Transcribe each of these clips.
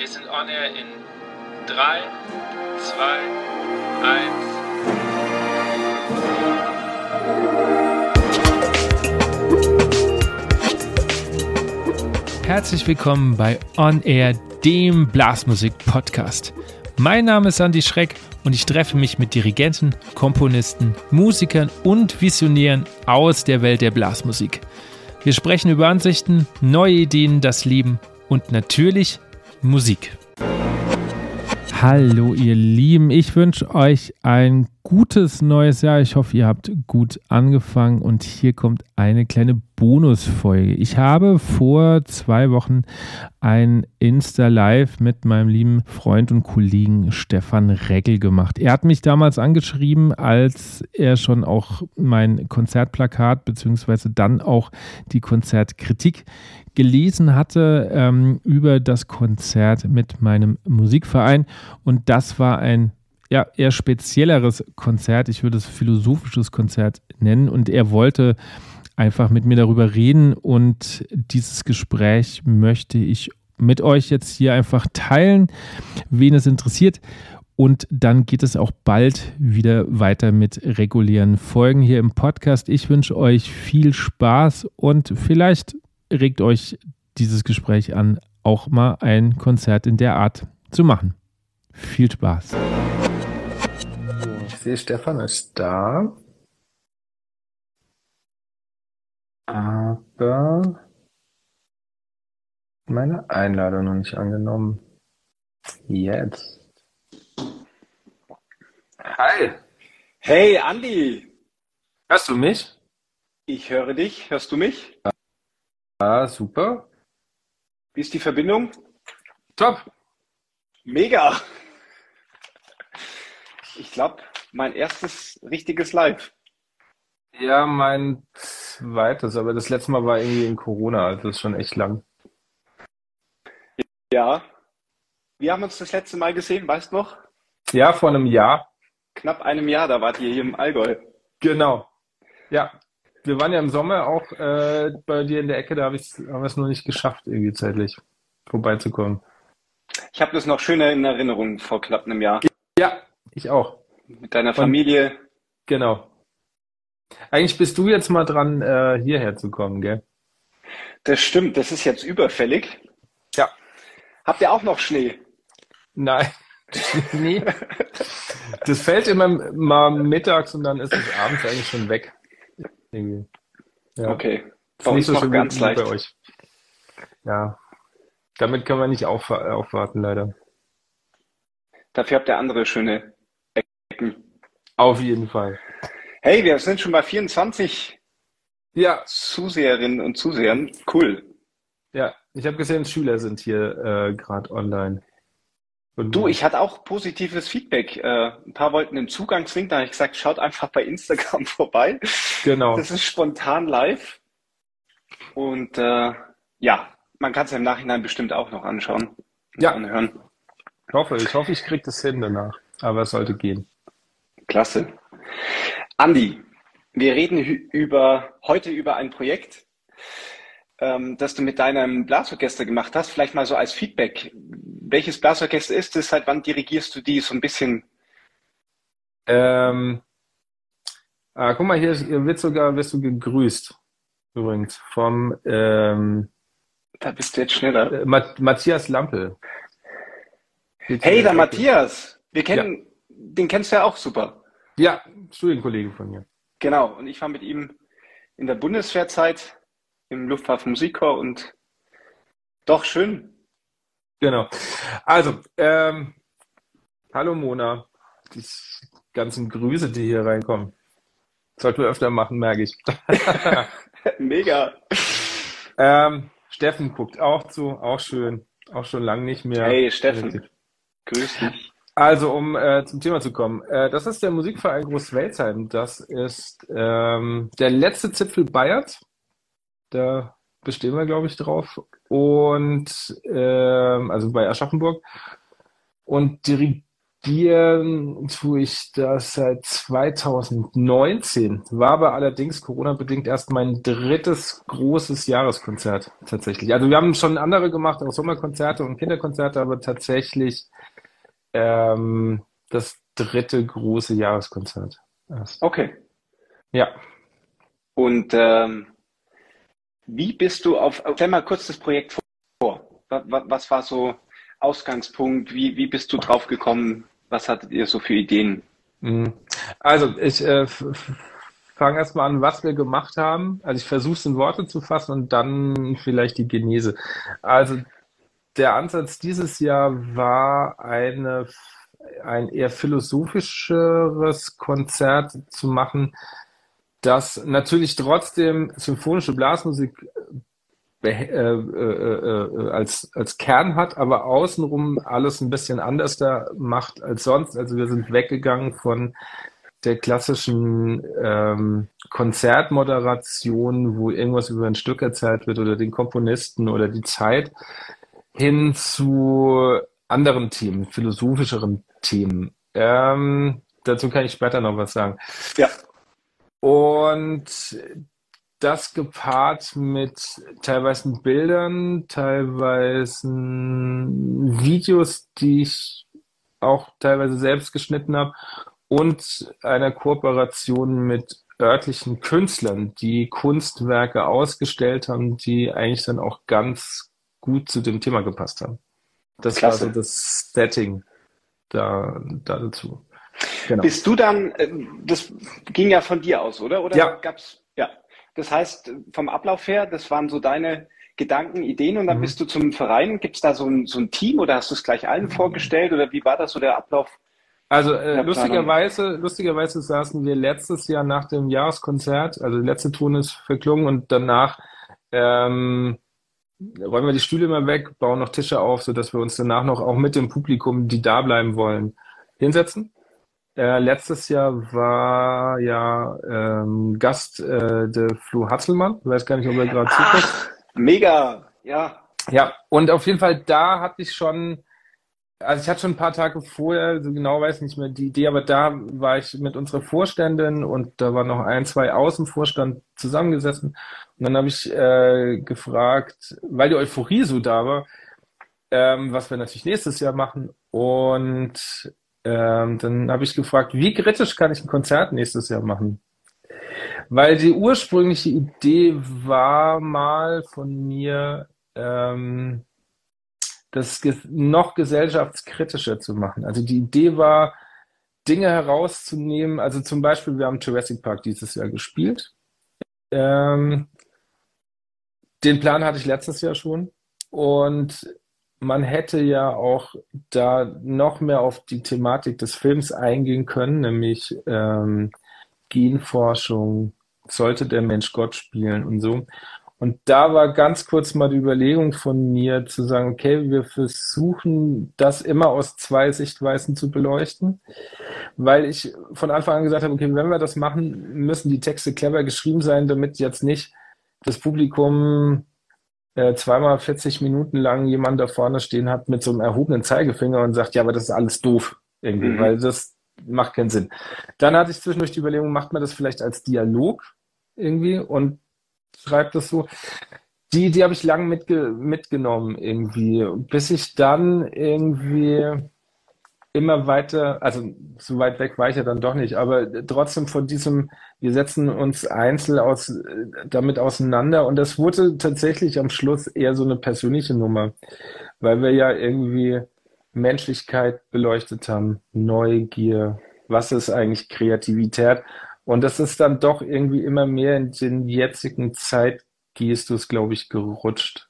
Wir sind on air in 3, 2, 1. Herzlich willkommen bei On Air, dem Blasmusik-Podcast. Mein Name ist Andy Schreck und ich treffe mich mit Dirigenten, Komponisten, Musikern und Visionären aus der Welt der Blasmusik. Wir sprechen über Ansichten, neue Ideen, das Leben und natürlich Musik. Hallo ihr Lieben, ich wünsche euch ein gutes neues Jahr. Ich hoffe, ihr habt gut angefangen und hier kommt eine kleine Bonusfolge. Ich habe vor zwei Wochen ein Insta-Live mit meinem lieben Freund und Kollegen Stefan Regel gemacht. Er hat mich damals angeschrieben, als er schon auch mein Konzertplakat beziehungsweise dann auch die Konzertkritik gelesen hatte ähm, über das Konzert mit meinem Musikverein. Und das war ein ja, eher spezielleres Konzert. Ich würde es philosophisches Konzert nennen. Und er wollte einfach mit mir darüber reden. Und dieses Gespräch möchte ich mit euch jetzt hier einfach teilen, wen es interessiert. Und dann geht es auch bald wieder weiter mit regulären Folgen hier im Podcast. Ich wünsche euch viel Spaß und vielleicht regt euch dieses Gespräch an, auch mal ein Konzert in der Art zu machen. Viel Spaß. Ich sehe, Stefan ist da. Aber meine Einladung noch nicht angenommen. Jetzt. Hi. Hey, Andi. Hörst du mich? Ich höre dich. Hörst du mich? Ah, super. Wie ist die Verbindung? Top. Mega. Ich glaube, mein erstes richtiges Live. Ja, mein zweites, aber das letzte Mal war irgendwie in Corona, also das ist schon echt lang. Ja. Wir haben uns das letzte Mal gesehen, weißt du noch? Ja, vor einem Jahr. Knapp einem Jahr, da wart ihr hier im Allgäu. Genau. Ja, wir waren ja im Sommer auch äh, bei dir in der Ecke, da hab haben wir es nur nicht geschafft, irgendwie zeitlich vorbeizukommen. Ich habe das noch schöner in Erinnerung vor knapp einem Jahr. Ja, ich auch. Mit deiner Familie. Und, genau. Eigentlich bist du jetzt mal dran, äh, hierher zu kommen, gell? Das stimmt, das ist jetzt überfällig. Ja. Habt ihr auch noch Schnee? Nein. Schnee? das fällt immer mal mittags und dann ist es abends eigentlich schon weg. Irgendwie. Ja. Okay. Bei uns noch so ganz leicht. Bei euch. Ja. Damit kann man nicht auf, aufwarten, leider. Dafür habt ihr andere schöne. Auf jeden Fall. Hey, wir sind schon bei 24 ja. Zuseherinnen und Zusehern. Cool. Ja, ich habe gesehen, Schüler sind hier äh, gerade online. Und du, ich hatte auch positives Feedback. Äh, ein paar wollten den Zugangslink, da habe ich gesagt, schaut einfach bei Instagram vorbei. Genau. Das ist spontan live. Und äh, ja, man kann es im Nachhinein bestimmt auch noch anschauen. Ja. Anhören. Ich hoffe, ich hoffe, ich kriege das hin danach. Aber es sollte gehen. Klasse. Andi, wir reden über, heute über ein Projekt, ähm, das du mit deinem Blasorchester gemacht hast. Vielleicht mal so als Feedback. Welches Blasorchester ist es? Seit wann dirigierst du die so ein bisschen? Ähm, ah, guck mal, hier wird sogar wirst du gegrüßt. Übrigens vom ähm, da bist du jetzt schneller. Äh, Matthias Lampe. Hey, der Matthias. Wir kennen, ja. den kennst du ja auch super. Ja, Studienkollege von mir. Genau. Und ich war mit ihm in der Bundeswehrzeit im Luftwaffenmusikchor und doch schön. Genau. Also, ähm, hallo Mona. Die ganzen Grüße, die hier reinkommen. Sollten wir öfter machen, merke ich. Mega. Ähm, Steffen guckt auch zu, auch schön. Auch schon lange nicht mehr. Hey Steffen, grüß dich. Also, um äh, zum Thema zu kommen. Äh, das ist der Musikverein Großwelsheim. Das ist ähm, der letzte Zipfel Bayerns. Da bestehen wir, glaube ich, drauf. Und ähm, also bei Aschaffenburg. Und dirigiert studieren tue ich das seit 2019. War aber allerdings Corona-bedingt erst mein drittes großes Jahreskonzert tatsächlich. Also wir haben schon andere gemacht, auch Sommerkonzerte und Kinderkonzerte, aber tatsächlich ähm, das dritte große Jahreskonzert. Erst. Okay. Ja. Und ähm, wie bist du auf, stell mal kurz das Projekt vor. Was war so Ausgangspunkt? Wie, wie bist du drauf gekommen? Was hattet ihr so für Ideen? Mhm. Also ich äh, fange erstmal an, was wir gemacht haben. Also ich versuche es in Worte zu fassen und dann vielleicht die Genese. Also der Ansatz dieses Jahr war eine, ein eher philosophischeres Konzert zu machen, das natürlich trotzdem symphonische Blasmusik äh, äh, äh, als, als Kern hat, aber außenrum alles ein bisschen anders da macht als sonst. Also wir sind weggegangen von der klassischen ähm, Konzertmoderation, wo irgendwas über ein Stück erzählt wird oder den Komponisten oder die Zeit, hin zu anderen Themen, philosophischeren Themen. Ähm, dazu kann ich später noch was sagen. Ja. Und das gepaart mit teilweise Bildern, teilweise Videos, die ich auch teilweise selbst geschnitten habe und einer Kooperation mit örtlichen Künstlern, die Kunstwerke ausgestellt haben, die eigentlich dann auch ganz gut zu dem Thema gepasst haben. Das Klasse. war so das Setting da, da dazu. Genau. Bist du dann, äh, das ging ja von dir aus, oder? Oder ja. gab's, ja. Das heißt, vom Ablauf her, das waren so deine Gedanken, Ideen und dann mhm. bist du zum Verein. Gibt es da so ein, so ein Team oder hast du es gleich allen mhm. vorgestellt oder wie war das so der Ablauf? Also äh, lustigerweise, lustigerweise saßen wir letztes Jahr nach dem Jahreskonzert, also der letzte Ton ist verklungen und danach ähm, räumen wir die Stühle mal weg, bauen noch Tische auf, sodass wir uns danach noch auch mit dem Publikum, die da bleiben wollen, hinsetzen. Äh, letztes Jahr war ja ähm, Gast äh, der Flo Hatzelmann. Ich weiß gar nicht, ob er gerade zuguckt. Mega, ja. Ja, und auf jeden Fall da hatte ich schon, also ich hatte schon ein paar Tage vorher, so genau weiß ich nicht mehr die Idee, aber da war ich mit unserer Vorständin und da waren noch ein, zwei aus dem Vorstand zusammengesessen. Und dann habe ich äh, gefragt, weil die Euphorie so da war, ähm, was wir natürlich nächstes Jahr machen. Und ähm, dann habe ich gefragt, wie kritisch kann ich ein Konzert nächstes Jahr machen? Weil die ursprüngliche Idee war mal von mir, ähm, das noch gesellschaftskritischer zu machen. Also die Idee war, Dinge herauszunehmen. Also zum Beispiel, wir haben Jurassic Park dieses Jahr gespielt. Ähm, den Plan hatte ich letztes Jahr schon. Und man hätte ja auch da noch mehr auf die Thematik des Films eingehen können, nämlich ähm, Genforschung, sollte der Mensch Gott spielen und so. Und da war ganz kurz mal die Überlegung von mir zu sagen, okay, wir versuchen das immer aus zwei Sichtweisen zu beleuchten, weil ich von Anfang an gesagt habe, okay, wenn wir das machen, müssen die Texte clever geschrieben sein, damit jetzt nicht das Publikum äh, zweimal 40 Minuten lang jemand da vorne stehen hat mit so einem erhobenen Zeigefinger und sagt, ja, aber das ist alles doof irgendwie, mhm. weil das macht keinen Sinn. Dann hatte ich zwischendurch die Überlegung, macht man das vielleicht als Dialog irgendwie und schreibt das so. Die, die habe ich lang mitge mitgenommen irgendwie, bis ich dann irgendwie immer weiter, also so weit weg war ich ja dann doch nicht, aber trotzdem von diesem, wir setzen uns einzeln aus, damit auseinander und das wurde tatsächlich am Schluss eher so eine persönliche Nummer, weil wir ja irgendwie Menschlichkeit beleuchtet haben, Neugier, was ist eigentlich Kreativität und das ist dann doch irgendwie immer mehr in den jetzigen Zeitgestus, glaube ich, gerutscht.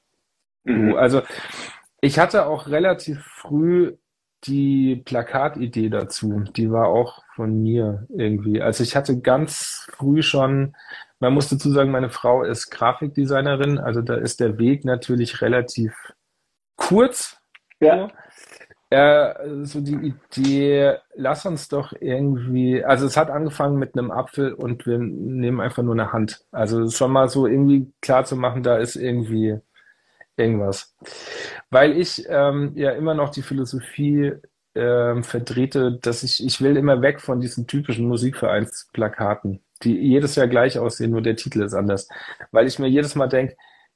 Mhm. Also ich hatte auch relativ früh die Plakatidee dazu, die war auch von mir irgendwie. Also ich hatte ganz früh schon, man muss dazu sagen, meine Frau ist Grafikdesignerin, also da ist der Weg natürlich relativ kurz. Ja. Äh, so die Idee, lass uns doch irgendwie, also es hat angefangen mit einem Apfel und wir nehmen einfach nur eine Hand. Also schon mal so irgendwie klar zu machen, da ist irgendwie irgendwas. Weil ich ähm, ja immer noch die Philosophie äh, vertrete, dass ich, ich will immer weg von diesen typischen Musikvereinsplakaten, die jedes Jahr gleich aussehen, nur der Titel ist anders. Weil ich mir jedes Mal denke,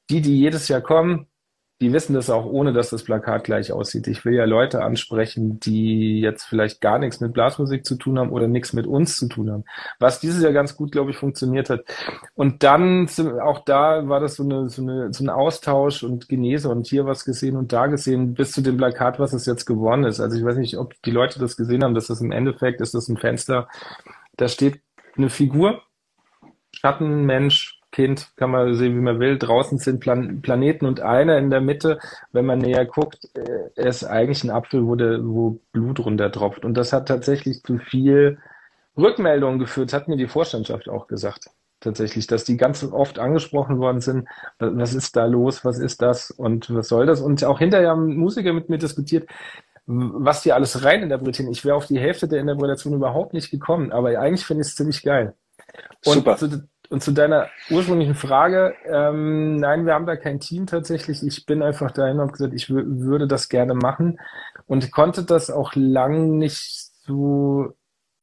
die, die jedes Jahr kommen, die wissen das auch, ohne dass das Plakat gleich aussieht. Ich will ja Leute ansprechen, die jetzt vielleicht gar nichts mit Blasmusik zu tun haben oder nichts mit uns zu tun haben. Was dieses Jahr ganz gut, glaube ich, funktioniert hat. Und dann auch da war das so, eine, so, eine, so ein Austausch und Genese und hier was gesehen und da gesehen, bis zu dem Plakat, was es jetzt geworden ist. Also ich weiß nicht, ob die Leute das gesehen haben, dass das im Endeffekt ist das ein Fenster. Da steht eine Figur, Schattenmensch, Kind, kann man sehen, wie man will. Draußen sind Plan Planeten und einer in der Mitte, wenn man näher guckt, äh, ist eigentlich ein Apfel, wo, der, wo Blut runtertropft. Und das hat tatsächlich zu viel Rückmeldungen geführt, hat mir die Vorstandschaft auch gesagt. Tatsächlich, dass die ganz oft angesprochen worden sind. Was ist da los? Was ist das? Und was soll das? Und auch hinterher haben Musiker mit mir diskutiert, was die alles rein interpretieren. Ich wäre auf die Hälfte der Interpretation überhaupt nicht gekommen, aber eigentlich finde ich es ziemlich geil. Und Super. Zu, und zu deiner ursprünglichen Frage, ähm, nein, wir haben da kein Team tatsächlich. Ich bin einfach dahin und habe gesagt, ich würde das gerne machen und konnte das auch lang nicht so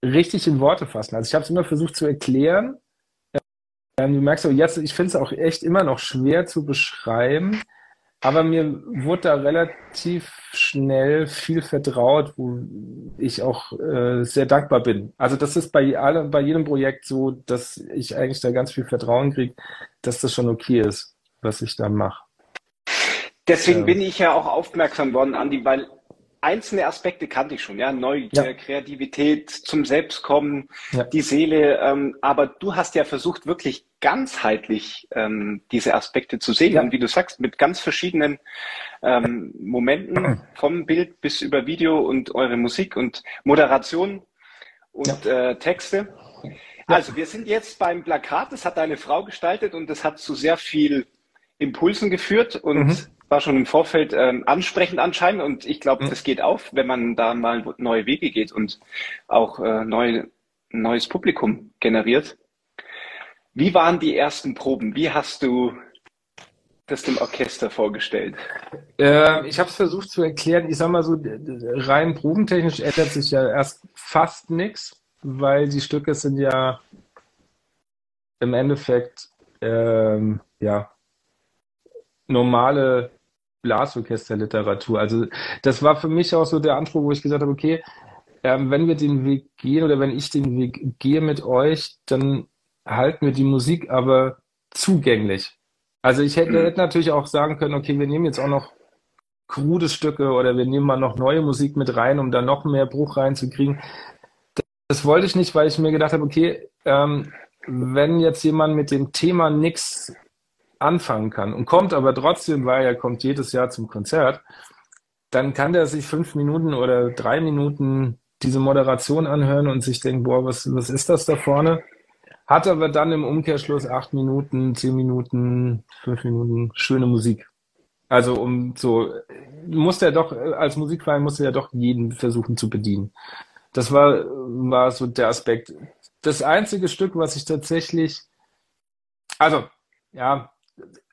richtig in Worte fassen. Also ich habe es immer versucht zu erklären. Ähm, du merkst auch jetzt, ich finde es auch echt immer noch schwer zu beschreiben. Aber mir wurde da relativ schnell viel vertraut, wo ich auch äh, sehr dankbar bin. Also das ist bei allem, bei jedem Projekt so, dass ich eigentlich da ganz viel Vertrauen kriege, dass das schon okay ist, was ich da mache. Deswegen ja. bin ich ja auch aufmerksam worden, Andi, weil einzelne Aspekte kannte ich schon, ja, Neugier, ja. Kreativität, zum Selbstkommen, ja. die Seele. Ähm, aber du hast ja versucht, wirklich ganzheitlich ähm, diese Aspekte zu sehen. Ja. Und wie du sagst, mit ganz verschiedenen ähm, Momenten, vom Bild bis über Video und eure Musik und Moderation und äh, Texte. Also wir sind jetzt beim Plakat, das hat deine Frau gestaltet und das hat zu sehr viel Impulsen geführt und mhm war schon im Vorfeld ähm, ansprechend anscheinend und ich glaube, mhm. das geht auf, wenn man da mal neue Wege geht und auch äh, neu, neues Publikum generiert. Wie waren die ersten Proben? Wie hast du das dem Orchester vorgestellt? Äh, ich habe es versucht zu erklären. Ich sag mal so, rein probentechnisch ändert sich ja erst fast nichts, weil die Stücke sind ja im Endeffekt ähm, ja normale Blasorchesterliteratur. Also das war für mich auch so der Anspruch, wo ich gesagt habe, okay, ähm, wenn wir den Weg gehen oder wenn ich den Weg gehe mit euch, dann halten wir die Musik aber zugänglich. Also ich hätte, mhm. hätte natürlich auch sagen können, okay, wir nehmen jetzt auch noch krude Stücke oder wir nehmen mal noch neue Musik mit rein, um da noch mehr Bruch reinzukriegen. Das, das wollte ich nicht, weil ich mir gedacht habe, okay, ähm, wenn jetzt jemand mit dem Thema nichts anfangen kann und kommt aber trotzdem, weil er kommt jedes Jahr zum Konzert, dann kann der sich fünf Minuten oder drei Minuten diese Moderation anhören und sich denken, boah, was, was ist das da vorne? Hat aber dann im Umkehrschluss acht Minuten, zehn Minuten, fünf Minuten schöne Musik. Also um so, muss der doch, als Musikverein muss er doch jeden versuchen zu bedienen. Das war, war so der Aspekt. Das einzige Stück, was ich tatsächlich, also, ja,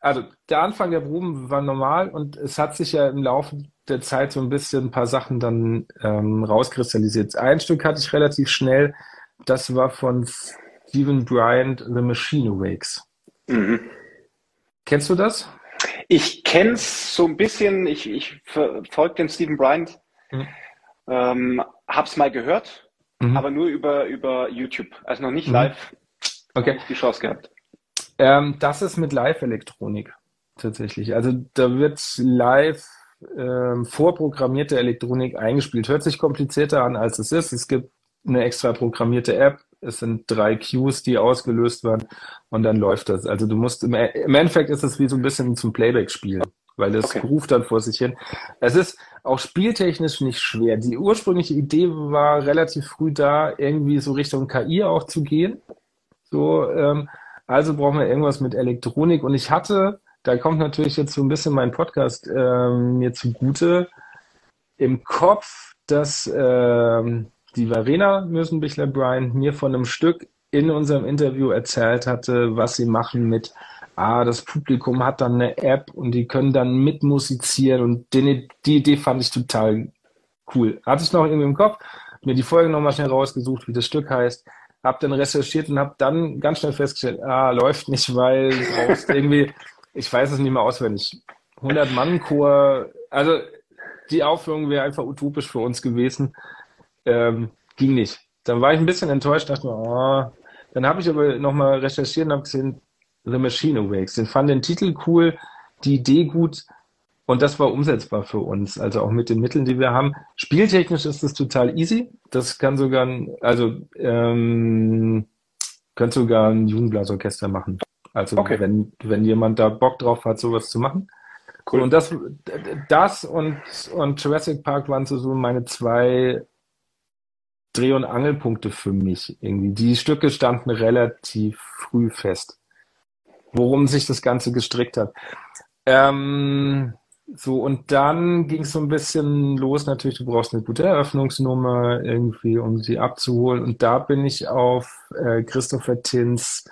also der Anfang der Proben war normal und es hat sich ja im Laufe der Zeit so ein bisschen ein paar Sachen dann ähm, rauskristallisiert. Ein Stück hatte ich relativ schnell, das war von Stephen Bryant, The Machine Awakes. Mhm. Kennst du das? Ich kenne es so ein bisschen, ich, ich verfolge den Stephen Bryant, mhm. ähm, hab's mal gehört, mhm. aber nur über, über YouTube, also noch nicht mhm. live. Okay. die Chance gehabt. Ähm, das ist mit Live-Elektronik tatsächlich. Also da wird live ähm, vorprogrammierte Elektronik eingespielt. Hört sich komplizierter an, als es ist. Es gibt eine extra programmierte App. Es sind drei Cues, die ausgelöst werden und dann läuft das. Also du musst im, im Endeffekt ist es wie so ein bisschen zum Playback spielen, weil das okay. ruft dann vor sich hin. Es ist auch spieltechnisch nicht schwer. Die ursprüngliche Idee war relativ früh da, irgendwie so Richtung KI auch zu gehen. So, ähm, also brauchen wir irgendwas mit Elektronik. Und ich hatte, da kommt natürlich jetzt so ein bisschen mein Podcast ähm, mir zugute, im Kopf, dass ähm, die Verena Mösenbichler-Bryan mir von einem Stück in unserem Interview erzählt hatte, was sie machen mit, ah, das Publikum hat dann eine App und die können dann mitmusizieren und die, die Idee fand ich total cool. Hatte ich noch irgendwie im Kopf, mir die Folge nochmal schnell rausgesucht, wie das Stück heißt, hab dann recherchiert und hab dann ganz schnell festgestellt, ah, läuft nicht, weil irgendwie, ich weiß es nicht mehr auswendig, 100 Mann Chor, also die Aufführung wäre einfach utopisch für uns gewesen, ähm, ging nicht. Dann war ich ein bisschen enttäuscht, dachte mir, oh. dann habe ich aber nochmal recherchiert und habe gesehen, The Machine Awakes. Den fand den Titel cool, die Idee gut, und das war umsetzbar für uns, also auch mit den Mitteln, die wir haben. Spieltechnisch ist es total easy. Das kann sogar, ein, also ähm, könnte sogar ein Jugendblasorchester machen. Also okay. wenn, wenn jemand da Bock drauf hat, sowas zu machen. Cool. Und das, das und, und Jurassic Park waren so, so meine zwei Dreh- und Angelpunkte für mich irgendwie. Die Stücke standen relativ früh fest, worum sich das Ganze gestrickt hat. Ähm, so, und dann ging es so ein bisschen los, natürlich, du brauchst eine gute Eröffnungsnummer irgendwie, um sie abzuholen. Und da bin ich auf äh, Christopher Tins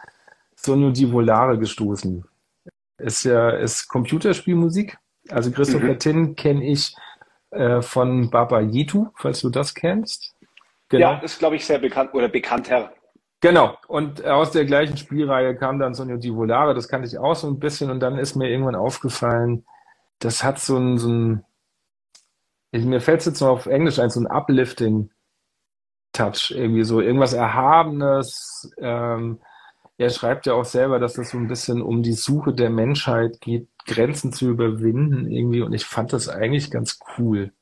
Sonio di Volare gestoßen. Ist ja, ist Computerspielmusik. Also Christopher mhm. Tin kenne ich äh, von Baba Yitu, falls du das kennst. Genau. Ja, ist, glaube ich, sehr bekannt oder bekannter. Genau. Und aus der gleichen Spielreihe kam dann Sonio di Volare, das kannte ich auch so ein bisschen. Und dann ist mir irgendwann aufgefallen, das hat so ein, so ein mir fällt es jetzt noch auf Englisch ein, so ein Uplifting-Touch, irgendwie so irgendwas Erhabenes. Ähm, er schreibt ja auch selber, dass es so ein bisschen um die Suche der Menschheit geht, Grenzen zu überwinden irgendwie. Und ich fand das eigentlich ganz cool,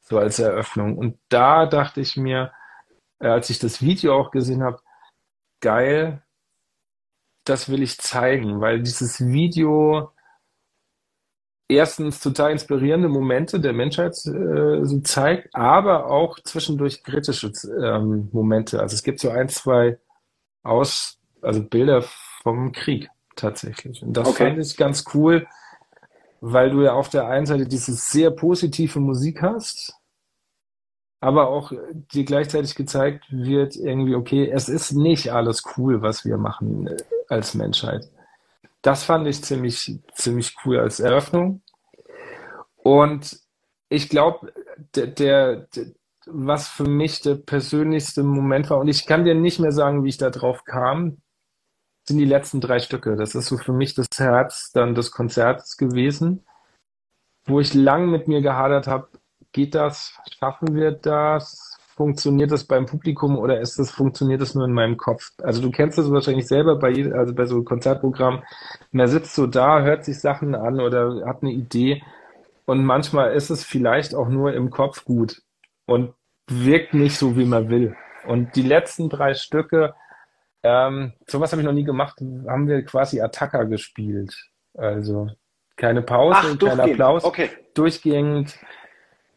so als Eröffnung. Und da dachte ich mir, äh, als ich das Video auch gesehen habe, geil, das will ich zeigen, weil dieses Video erstens total inspirierende Momente der Menschheit äh, so zeigt, aber auch zwischendurch kritische ähm, Momente. Also es gibt so ein, zwei Aus, also Bilder vom Krieg tatsächlich. Und das okay. fand ich ganz cool, weil du ja auf der einen Seite diese sehr positive Musik hast, aber auch dir gleichzeitig gezeigt wird, irgendwie, okay, es ist nicht alles cool, was wir machen äh, als Menschheit. Das fand ich ziemlich, ziemlich cool als Eröffnung. Und ich glaube, der, der, was für mich der persönlichste Moment war, und ich kann dir nicht mehr sagen, wie ich da drauf kam, sind die letzten drei Stücke. Das ist so für mich das Herz dann des Konzerts gewesen, wo ich lang mit mir gehadert habe, geht das, schaffen wir das, funktioniert das beim Publikum oder ist das, funktioniert das nur in meinem Kopf? Also du kennst das wahrscheinlich selber bei, also bei so Konzertprogrammen. Man sitzt so da, hört sich Sachen an oder hat eine Idee und manchmal ist es vielleicht auch nur im Kopf gut und wirkt nicht so, wie man will. Und die letzten drei Stücke, ähm, sowas habe ich noch nie gemacht, haben wir quasi Attacker gespielt. Also keine Pause, Ach, kein Applaus. Okay. Durchgehend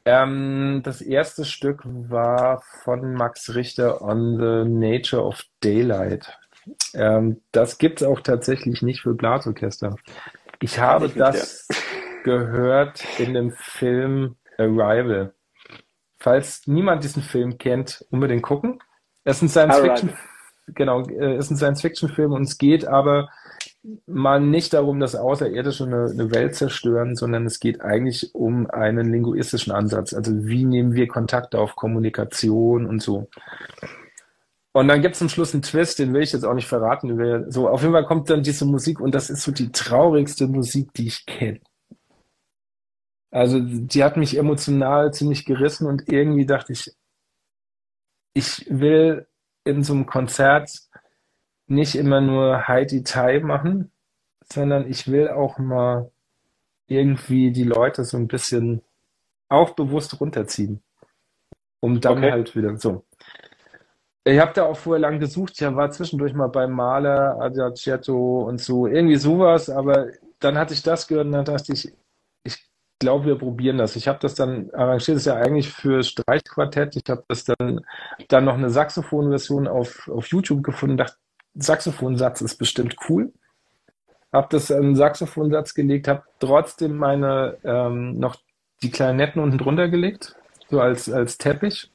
ähm, das erste Stück war von Max Richter On the Nature of Daylight. Ähm, das gibt es auch tatsächlich nicht für Blasorchester. Ich habe ich das gehört in dem Film Arrival. Falls niemand diesen Film kennt, unbedingt gucken. Es ist ein Science-Fiction, genau, äh, ist ein Science-Fiction-Film und es geht aber mal nicht darum, dass Außerirdische eine, eine, Welt zerstören, sondern es geht eigentlich um einen linguistischen Ansatz. Also wie nehmen wir Kontakt auf Kommunikation und so. Und dann gibt es zum Schluss einen Twist, den will ich jetzt auch nicht verraten. So, auf jeden Fall kommt dann diese Musik und das ist so die traurigste Musik, die ich kenne. Also die hat mich emotional ziemlich gerissen und irgendwie dachte ich, ich will in so einem Konzert nicht immer nur High Detail machen, sondern ich will auch mal irgendwie die Leute so ein bisschen auch bewusst runterziehen. Um dann okay. halt wieder so. Ich habe da auch vorher lang gesucht, ich war zwischendurch mal beim Maler, Adagietto und so, irgendwie sowas, aber dann hatte ich das gehört und dann dachte ich, ich glaube, wir probieren das. Ich habe das dann arrangiert, das ist ja eigentlich für Streichquartett. Ich habe das dann, dann noch eine Saxophon-Version auf, auf YouTube gefunden, dachte, Saxophonsatz ist bestimmt cool. Hab das einen Saxophonsatz gelegt, habe trotzdem meine ähm, noch die Klarinetten unten drunter gelegt, so als, als Teppich.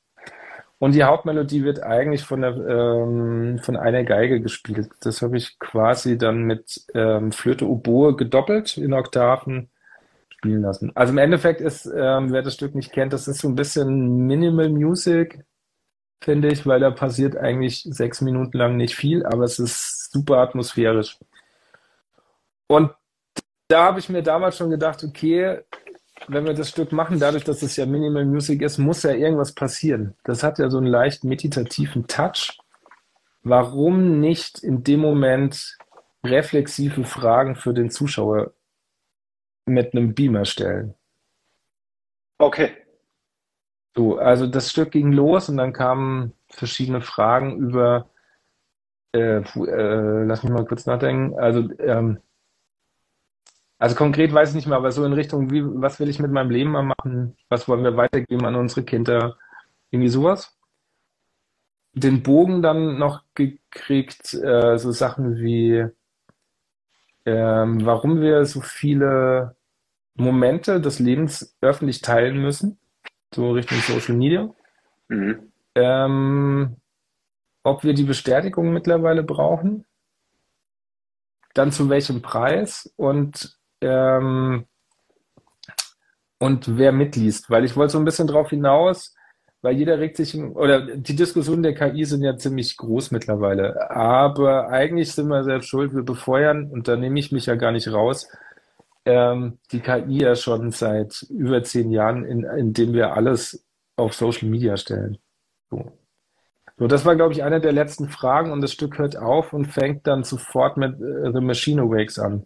Und die Hauptmelodie wird eigentlich von, der, ähm, von einer Geige gespielt. Das habe ich quasi dann mit ähm, Flöte Oboe gedoppelt in Oktaven spielen lassen. Also im Endeffekt ist, ähm, wer das Stück nicht kennt, das ist so ein bisschen Minimal Music, finde ich, weil da passiert eigentlich sechs Minuten lang nicht viel, aber es ist super atmosphärisch. Und da habe ich mir damals schon gedacht, okay, wenn wir das Stück machen, dadurch, dass es ja Minimal Music ist, muss ja irgendwas passieren. Das hat ja so einen leicht meditativen Touch. Warum nicht in dem Moment reflexive Fragen für den Zuschauer mit einem Beamer stellen? Okay. So, also das Stück ging los und dann kamen verschiedene Fragen über, äh, äh, lass mich mal kurz nachdenken, also ähm, also konkret weiß ich nicht mehr, aber so in Richtung, wie, was will ich mit meinem Leben mal machen? Was wollen wir weitergeben an unsere Kinder? Irgendwie sowas. Den Bogen dann noch gekriegt, äh, so Sachen wie, ähm, warum wir so viele Momente des Lebens öffentlich teilen müssen, so Richtung Social Media. Mhm. Ähm, ob wir die Bestätigung mittlerweile brauchen, dann zu welchem Preis? Und ähm, und wer mitliest, weil ich wollte so ein bisschen drauf hinaus, weil jeder regt sich, oder die Diskussionen der KI sind ja ziemlich groß mittlerweile, aber eigentlich sind wir selbst schuld, wir befeuern, und da nehme ich mich ja gar nicht raus, ähm, die KI ja schon seit über zehn Jahren, in, indem wir alles auf Social Media stellen. So. So, das war, glaube ich, eine der letzten Fragen und das Stück hört auf und fängt dann sofort mit äh, The Machine Awakes an.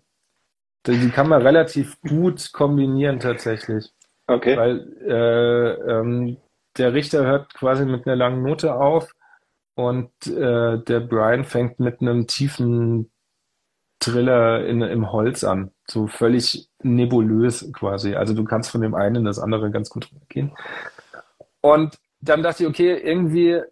Die kann man relativ gut kombinieren tatsächlich. Okay. Weil äh, ähm, der Richter hört quasi mit einer langen Note auf und äh, der Brian fängt mit einem tiefen Triller in, im Holz an. So völlig nebulös quasi. Also du kannst von dem einen in das andere ganz gut gehen. Und dann dachte ich, okay, irgendwie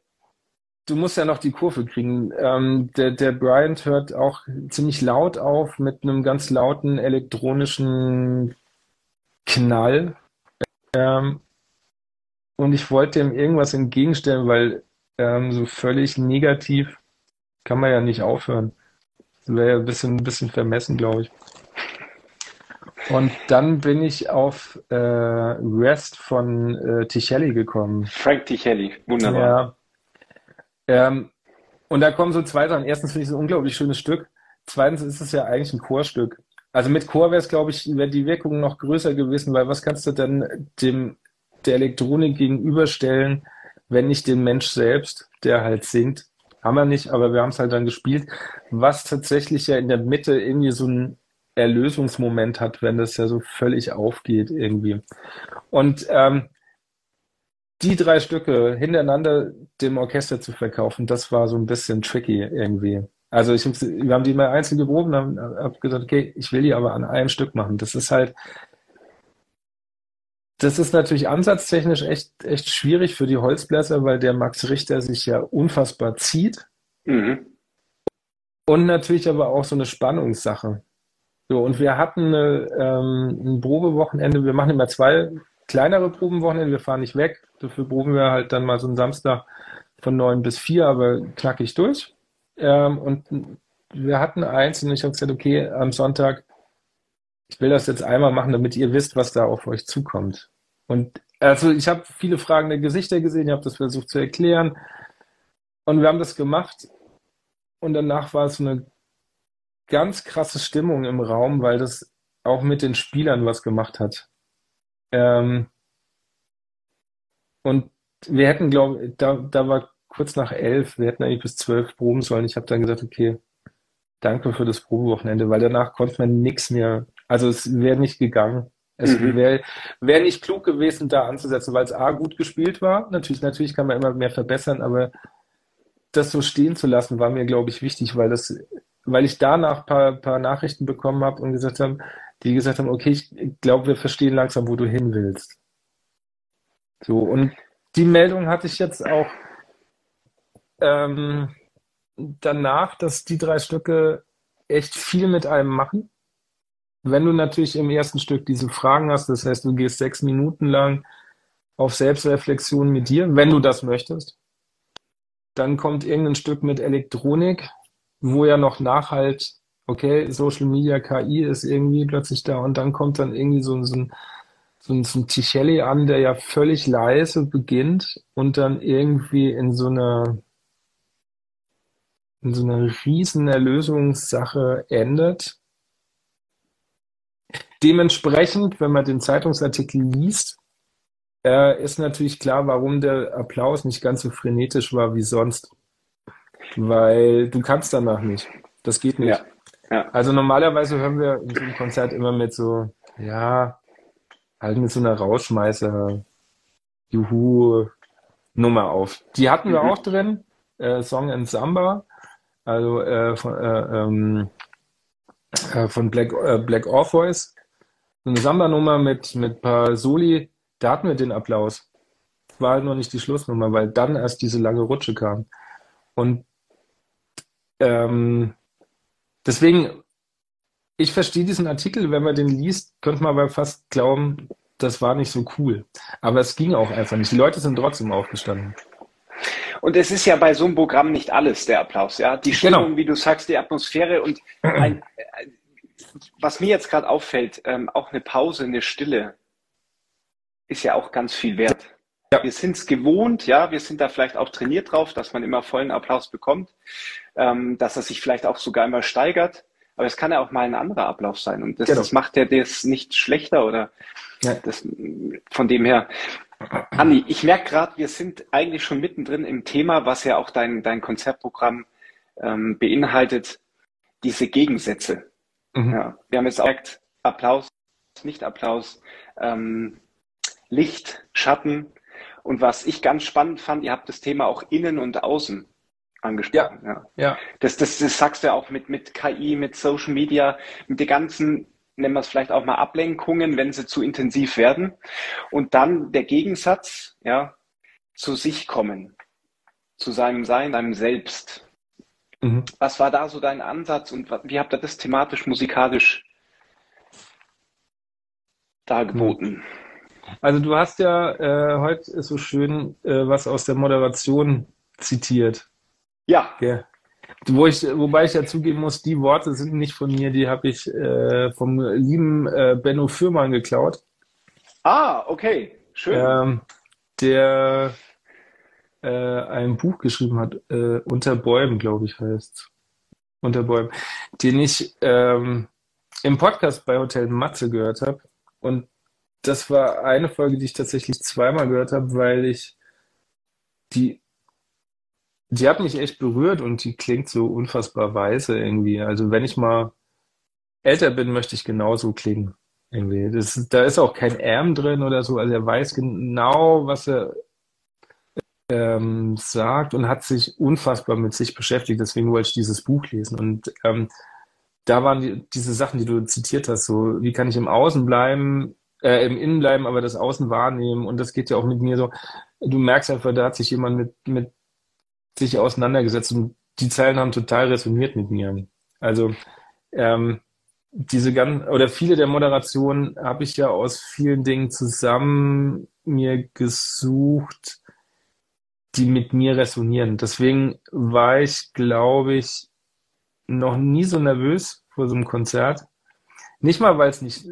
du musst ja noch die Kurve kriegen. Ähm, der, der Bryant hört auch ziemlich laut auf mit einem ganz lauten elektronischen Knall. Ähm, und ich wollte ihm irgendwas entgegenstellen, weil ähm, so völlig negativ kann man ja nicht aufhören. Das wäre ja ein bisschen, ein bisschen vermessen, glaube ich. Und dann bin ich auf äh, Rest von äh, Tichelli gekommen. Frank Tichelli, wunderbar. Ja, ähm, und da kommen so zwei Sachen. Erstens finde ich es ein unglaublich schönes Stück. Zweitens ist es ja eigentlich ein Chorstück. Also mit Chor wäre es, glaube ich, wäre die Wirkung noch größer gewesen, weil was kannst du denn dem der Elektronik gegenüberstellen, wenn nicht den Mensch selbst, der halt singt? Haben wir nicht, aber wir haben es halt dann gespielt, was tatsächlich ja in der Mitte irgendwie so ein Erlösungsmoment hat, wenn das ja so völlig aufgeht irgendwie. Und ähm, die drei Stücke hintereinander dem Orchester zu verkaufen, das war so ein bisschen tricky irgendwie. Also ich, wir haben die mal einzeln geprobt und haben hab gesagt, okay, ich will die aber an einem Stück machen. Das ist halt, das ist natürlich ansatztechnisch echt, echt schwierig für die Holzbläser, weil der Max Richter sich ja unfassbar zieht. Mhm. Und natürlich aber auch so eine Spannungssache. So, und wir hatten eine, ähm, ein Probewochenende, wir machen immer zwei kleinere Probenwochenende, wir fahren nicht weg. Dafür proben wir halt dann mal so einen Samstag von neun bis vier, aber knackig durch. Ähm, und wir hatten eins und ich habe gesagt, okay, am Sonntag, ich will das jetzt einmal machen, damit ihr wisst, was da auf euch zukommt. Und also ich habe viele fragende Gesichter gesehen, ich habe das versucht zu erklären. Und wir haben das gemacht. Und danach war es eine ganz krasse Stimmung im Raum, weil das auch mit den Spielern was gemacht hat. Ähm, und wir hätten, glaube ich, da, da war kurz nach elf, wir hätten eigentlich bis zwölf proben sollen. Ich habe dann gesagt, okay, danke für das Probewochenende, weil danach konnte man nichts mehr, also es wäre nicht gegangen. Es mhm. wäre wär nicht klug gewesen, da anzusetzen, weil es A gut gespielt war. Natürlich, natürlich kann man immer mehr verbessern, aber das so stehen zu lassen, war mir, glaube ich, wichtig, weil das, weil ich danach paar, paar Nachrichten bekommen habe und gesagt haben, die gesagt haben, okay, ich glaube, wir verstehen langsam, wo du hin willst. So, und die Meldung hatte ich jetzt auch ähm, danach, dass die drei Stücke echt viel mit einem machen. Wenn du natürlich im ersten Stück diese Fragen hast, das heißt, du gehst sechs Minuten lang auf Selbstreflexion mit dir, wenn du das möchtest, dann kommt irgendein Stück mit Elektronik, wo ja noch Nachhalt okay, Social Media, KI ist irgendwie plötzlich da und dann kommt dann irgendwie so, so ein, so ein, so ein Tichelli an, der ja völlig leise beginnt und dann irgendwie in so einer in so einer riesen Erlösungssache endet. Dementsprechend, wenn man den Zeitungsartikel liest, äh, ist natürlich klar, warum der Applaus nicht ganz so frenetisch war wie sonst. Weil du kannst danach nicht. Das geht nicht. Ja, ja. Also normalerweise hören wir in so einem Konzert immer mit so, ja, halt mit so einer Rausschmeißer, Juhu, Nummer auf. Die hatten wir Mhm. auch drin, äh, Song and Samba, also äh, von, äh, ähm, äh, von Black, äh, Black Orpheus. So eine Samba-Nummer mit, mit paar Soli, da hatten wir den Applaus. War halt noch nicht die Schlussnummer, weil dann erst diese lange Rutsche kam. Und ähm, deswegen, ich verstehe diesen Artikel, wenn man den liest, könnte man aber fast glauben, das war nicht so cool. Aber es ging auch einfach nicht. Die Leute sind trotzdem aufgestanden. Und es ist ja bei so einem Programm nicht alles der Applaus, ja. Die Genau. Stimmung, wie du sagst, die Atmosphäre und ein, was mir jetzt gerade auffällt, ähm, auch eine Pause, eine Stille ist ja auch ganz viel wert. Ja. Wir sind es gewohnt, ja, wir sind da vielleicht auch trainiert drauf, dass man immer vollen Applaus bekommt, ähm, dass er sich vielleicht auch sogar immer steigert. Aber es kann ja auch mal ein anderer Ablauf sein. Und das, Genau. das macht ja das nicht schlechter oder Ja. das, von dem her. Andi, ich merke gerade, wir sind eigentlich schon mittendrin im Thema, was ja auch dein, dein Konzertprogramm ähm, beinhaltet, diese Gegensätze. Mhm. Ja, wir haben jetzt auch gemerkt, Applaus, Nicht-Applaus, ähm, Licht, Schatten. Und was ich ganz spannend fand, ihr habt das Thema auch Innen und Außen angesprochen. Ja. Ja. Das, das, das sagst du ja auch mit, mit KI, mit Social Media, mit den ganzen, nennen wir es vielleicht auch mal Ablenkungen, wenn sie zu intensiv werden. Und dann der Gegensatz, ja, zu sich kommen, zu seinem Sein, seinem Selbst. Mhm. Was war da so dein Ansatz und wie habt ihr das thematisch, musikalisch dargeboten? Also du hast ja äh, heute so schön äh, was aus der Moderation zitiert. Ja, Gell? Wo ich, wobei ich ja zugeben muss, die Worte sind nicht von mir, die habe ich äh, vom lieben äh, Benno Fürmann geklaut. ah, okay, schön. ähm, der äh, ein Buch geschrieben hat, äh, Unter Bäumen, glaube ich, heißt Unter Bäumen, den ich ähm, im Podcast bei Hotel Matze gehört habe. Und das war eine Folge, die ich tatsächlich zweimal gehört habe, weil ich die, die hat mich echt berührt und die klingt so unfassbar weise irgendwie. Also wenn ich mal älter bin, möchte ich genauso klingen. Irgendwie. Das, da ist auch kein Erm drin oder so. Also er weiß genau, was er ähm, sagt und hat sich unfassbar mit sich beschäftigt. Deswegen wollte ich dieses Buch lesen. Und ähm, da waren die, diese Sachen, die du zitiert hast, so wie kann ich im Außen bleiben, äh, im Innen bleiben, aber das Außen wahrnehmen. Und das geht ja auch mit mir so. Du merkst einfach, da hat sich jemand mit, mit sich auseinandergesetzt und die Zeilen haben total resoniert mit mir. Also ähm, diese ganzen oder viele der Moderationen habe ich ja aus vielen Dingen zusammen mir gesucht, die mit mir resonieren. Deswegen war ich, glaube ich, noch nie so nervös vor so einem Konzert. Nicht mal, weil es nicht,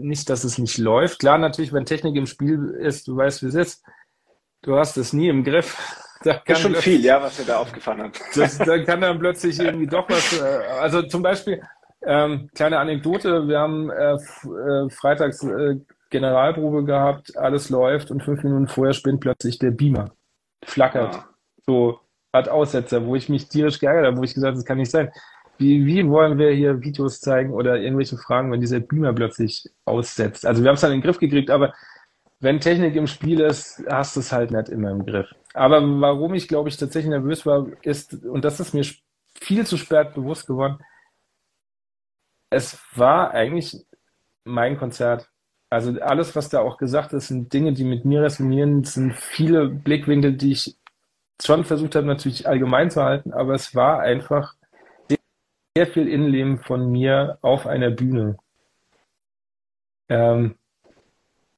nicht, dass es nicht läuft. Klar, natürlich, wenn Technik im Spiel ist, du weißt, wie es ist. Du hast es nie im Griff. Da Das kann ist schon viel, ja, was dir da aufgefallen hat. das, da kann dann plötzlich irgendwie doch was. Äh, also zum Beispiel, ähm, kleine Anekdote, wir haben äh, äh, freitags äh, Generalprobe gehabt, alles läuft und fünf Minuten vorher spinnt plötzlich der Beamer. Flackert. Ah. So, hat Aussetzer, wo ich mich tierisch geärgert habe, wo ich gesagt habe, das kann nicht sein. Wie, wie wollen wir hier Videos zeigen oder irgendwelche Fragen, wenn dieser Beamer plötzlich aussetzt? Also wir haben es dann in den Griff gekriegt, aber wenn Technik im Spiel ist, hast du es halt nicht immer im Griff. Aber warum ich, glaube ich, tatsächlich nervös war, ist, und das ist mir viel zu spät bewusst geworden, es war eigentlich mein Konzert. Also alles, was da auch gesagt ist, sind Dinge, die mit mir resonieren, Es sind viele Blickwinkel, die ich schon versucht habe, natürlich allgemein zu halten, aber es war einfach sehr, viel Innenleben von mir auf einer Bühne. Ähm,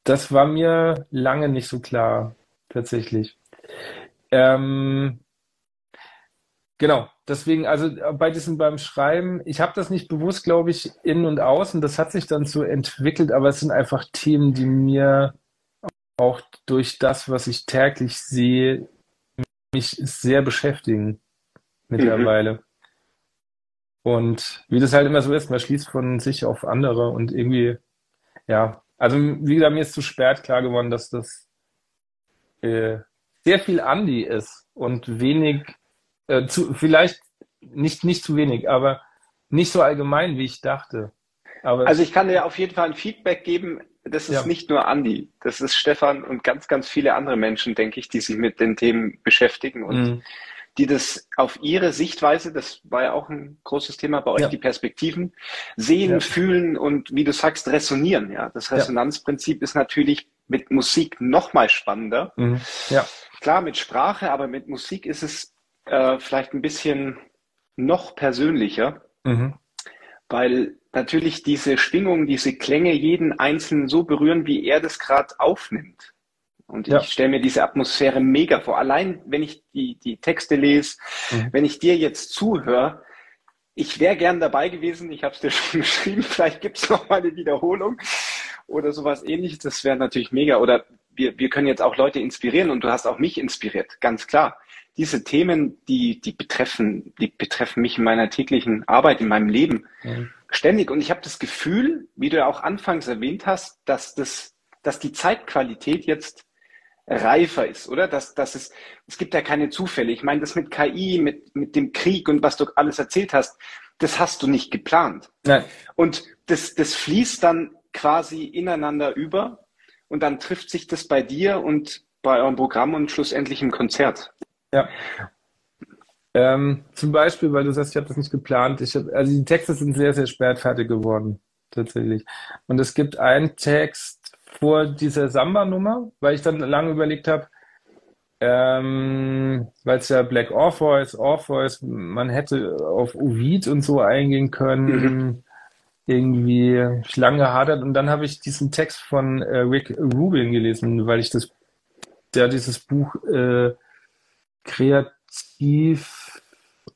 das war mir lange nicht so klar, tatsächlich. Ähm, Genau, deswegen, also äh, bei diesem beim Schreiben, ich habe das nicht bewusst, glaube ich, innen und außen, das hat sich dann so entwickelt, aber es sind einfach Themen, die mir auch durch das, was ich täglich sehe, mich sehr beschäftigen mittlerweile. Mhm. Und wie das halt immer so ist, man schließt von sich auf andere und irgendwie, ja, also wie gesagt, mir ist zu spät klar geworden, dass das äh, sehr viel Andi ist und wenig äh, zu, vielleicht nicht, nicht zu wenig, aber nicht so allgemein, wie ich dachte. Aber also ich kann dir auf jeden Fall ein Feedback geben. Das ist ja. nicht nur Andi, das ist Stefan und ganz, ganz viele andere Menschen, denke ich, die sich mit den Themen beschäftigen und mhm. die das auf ihre Sichtweise, das war ja auch ein großes Thema bei euch, ja. die Perspektiven, sehen, ja. fühlen und wie du sagst, resonieren. Ja, das Resonanzprinzip ist natürlich mit Musik noch mal spannender. Mhm. Ja. Klar, mit Sprache, aber mit Musik ist es äh, vielleicht ein bisschen noch persönlicher, mhm. weil natürlich diese Schwingungen, diese Klänge jeden Einzelnen so berühren, wie er das gerade aufnimmt. Und ja. ich stelle mir diese Atmosphäre mega vor. Allein wenn ich die, die Texte lese, mhm. wenn ich dir jetzt zuhöre, ich wäre gern dabei gewesen, ich habe es dir schon geschrieben, vielleicht gibt es noch mal eine Wiederholung oder sowas ähnliches. Das wäre natürlich mega. Oder wir, wir können jetzt auch Leute inspirieren und du hast auch mich inspiriert, ganz klar diese Themen, die, die betreffen, die betreffen mich in meiner täglichen Arbeit, in meinem Leben mhm. ständig. Und ich habe das Gefühl, wie du ja auch anfangs erwähnt hast, dass das, dass die Zeitqualität jetzt reifer ist, oder? Dass, dass es, es gibt ja keine Zufälle. Ich meine, das mit KI, mit, mit dem Krieg und was du alles erzählt hast, das hast du nicht geplant. Nein. Und das, das fließt dann quasi ineinander über und dann trifft sich das bei dir und bei eurem Programm und schlussendlich im Konzert. Ja. Ähm, zum Beispiel, weil du sagst, ich habe das nicht geplant. Ich hab, also die Texte sind sehr, sehr spät fertig geworden, tatsächlich. Und es gibt einen Text vor dieser Samba-Nummer, weil ich dann lange überlegt habe, ähm, weil es ja Black Orpheus, Orpheus, man hätte auf Ovid und so eingehen können. Mhm. Irgendwie lange gehadert und dann habe ich diesen Text von äh, Rick Rubin gelesen, weil ich das, der dieses Buch äh, kreativ,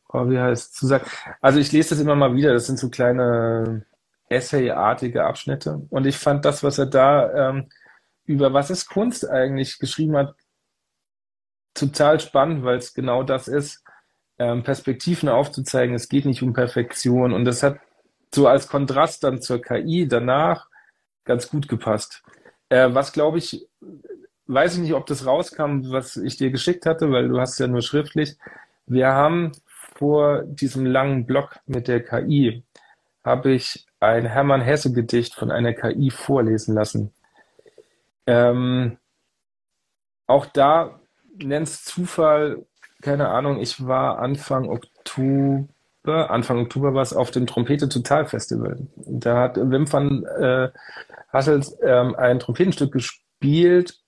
oh, wie heißt zu sagen. Also ich lese das immer mal wieder, das sind so kleine Essay-artige Abschnitte. Und ich fand das, was er da ähm, über was ist Kunst eigentlich geschrieben hat, total spannend, weil es genau das ist, ähm, Perspektiven aufzuzeigen. Es geht nicht um Perfektion. Und das hat so als Kontrast dann zur KI danach ganz gut gepasst. Äh, was, glaube ich, weiß ich nicht, ob das rauskam, was ich dir geschickt hatte, weil du hast ja nur schriftlich. Wir haben vor diesem langen Blog mit der KI, habe ich ein Hermann Hesse Gedicht von einer KI vorlesen lassen. Ähm, auch da nennst Zufall, keine Ahnung, ich war Anfang Oktober, Anfang Oktober war es auf dem Trompete Total Festival. Da hat Wim van äh, Hassels ähm, ein Trompetenstück gespielt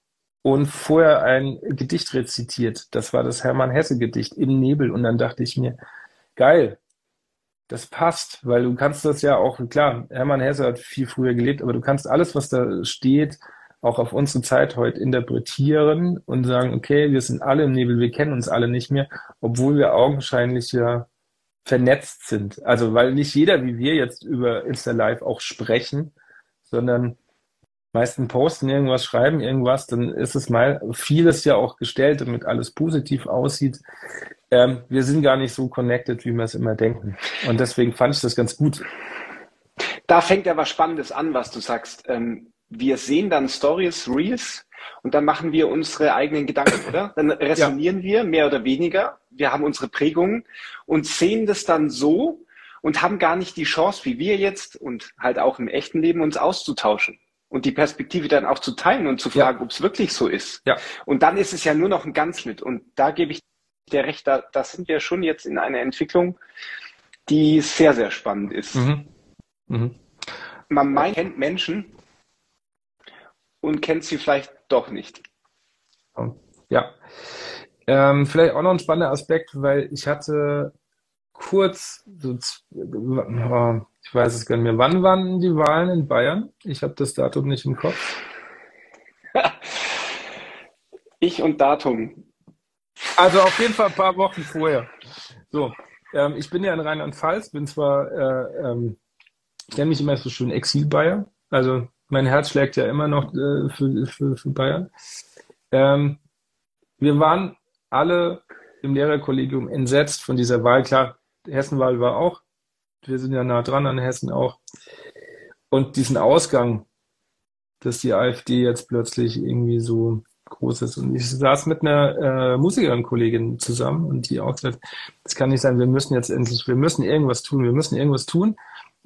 und vorher ein Gedicht rezitiert. Das war das Hermann Hesse Gedicht im Nebel. Und dann dachte ich mir, geil, das passt, weil du kannst das ja auch, klar, Hermann Hesse hat viel früher gelebt, aber du kannst alles, was da steht, auch auf unsere Zeit heute interpretieren und sagen, okay, wir sind alle im Nebel, wir kennen uns alle nicht mehr, obwohl wir augenscheinlich ja vernetzt sind. Also weil nicht jeder wie wir jetzt über Insta Live auch sprechen, sondern meisten posten irgendwas, schreiben irgendwas, dann ist es mal vieles ja auch gestellt, damit alles positiv aussieht. Ähm, wir sind gar nicht so connected, wie wir es immer denken. Und deswegen fand ich das ganz gut. Da fängt ja was Spannendes an, was du sagst. Ähm, wir sehen dann Stories, Reels und dann machen wir unsere eigenen Gedanken, oder? Dann resonieren ja. wir mehr oder weniger. Wir haben unsere Prägungen und sehen das dann so und haben gar nicht die Chance, wie wir jetzt und halt auch im echten Leben uns auszutauschen und die Perspektive dann auch zu teilen und zu fragen, ja. ob es wirklich so ist. Ja. Und dann ist es ja nur noch ein Ganzschnitt. Und da gebe ich dir recht, da, da sind wir schon jetzt in einer Entwicklung, die sehr, sehr spannend ist. Mhm. Mhm. Man meint, kennt Menschen und kennt sie vielleicht doch nicht. Ja. Ähm, vielleicht auch noch ein spannender Aspekt, weil ich hatte kurz, so, ich weiß es gar nicht mehr, wann waren die Wahlen in Bayern? Ich habe das Datum nicht im Kopf. ich und Datum. Also auf jeden Fall ein paar Wochen vorher. So, ähm, ich bin ja in Rheinland-Pfalz, bin zwar, äh, ähm, ich nenne mich immer so schön Exil-Bayer, also mein Herz schlägt ja immer noch äh, für, für, für Bayern. Ähm, wir waren alle im Lehrerkollegium entsetzt von dieser Wahl. Klar, Hessenwahl war auch, wir sind ja nah dran an Hessen auch. Und diesen Ausgang, dass die AfD jetzt plötzlich irgendwie so groß ist. Und ich saß mit einer äh, Musikerin-Kollegin zusammen und die auch gesagt, das kann nicht sein, wir müssen jetzt endlich, wir müssen irgendwas tun, wir müssen irgendwas tun.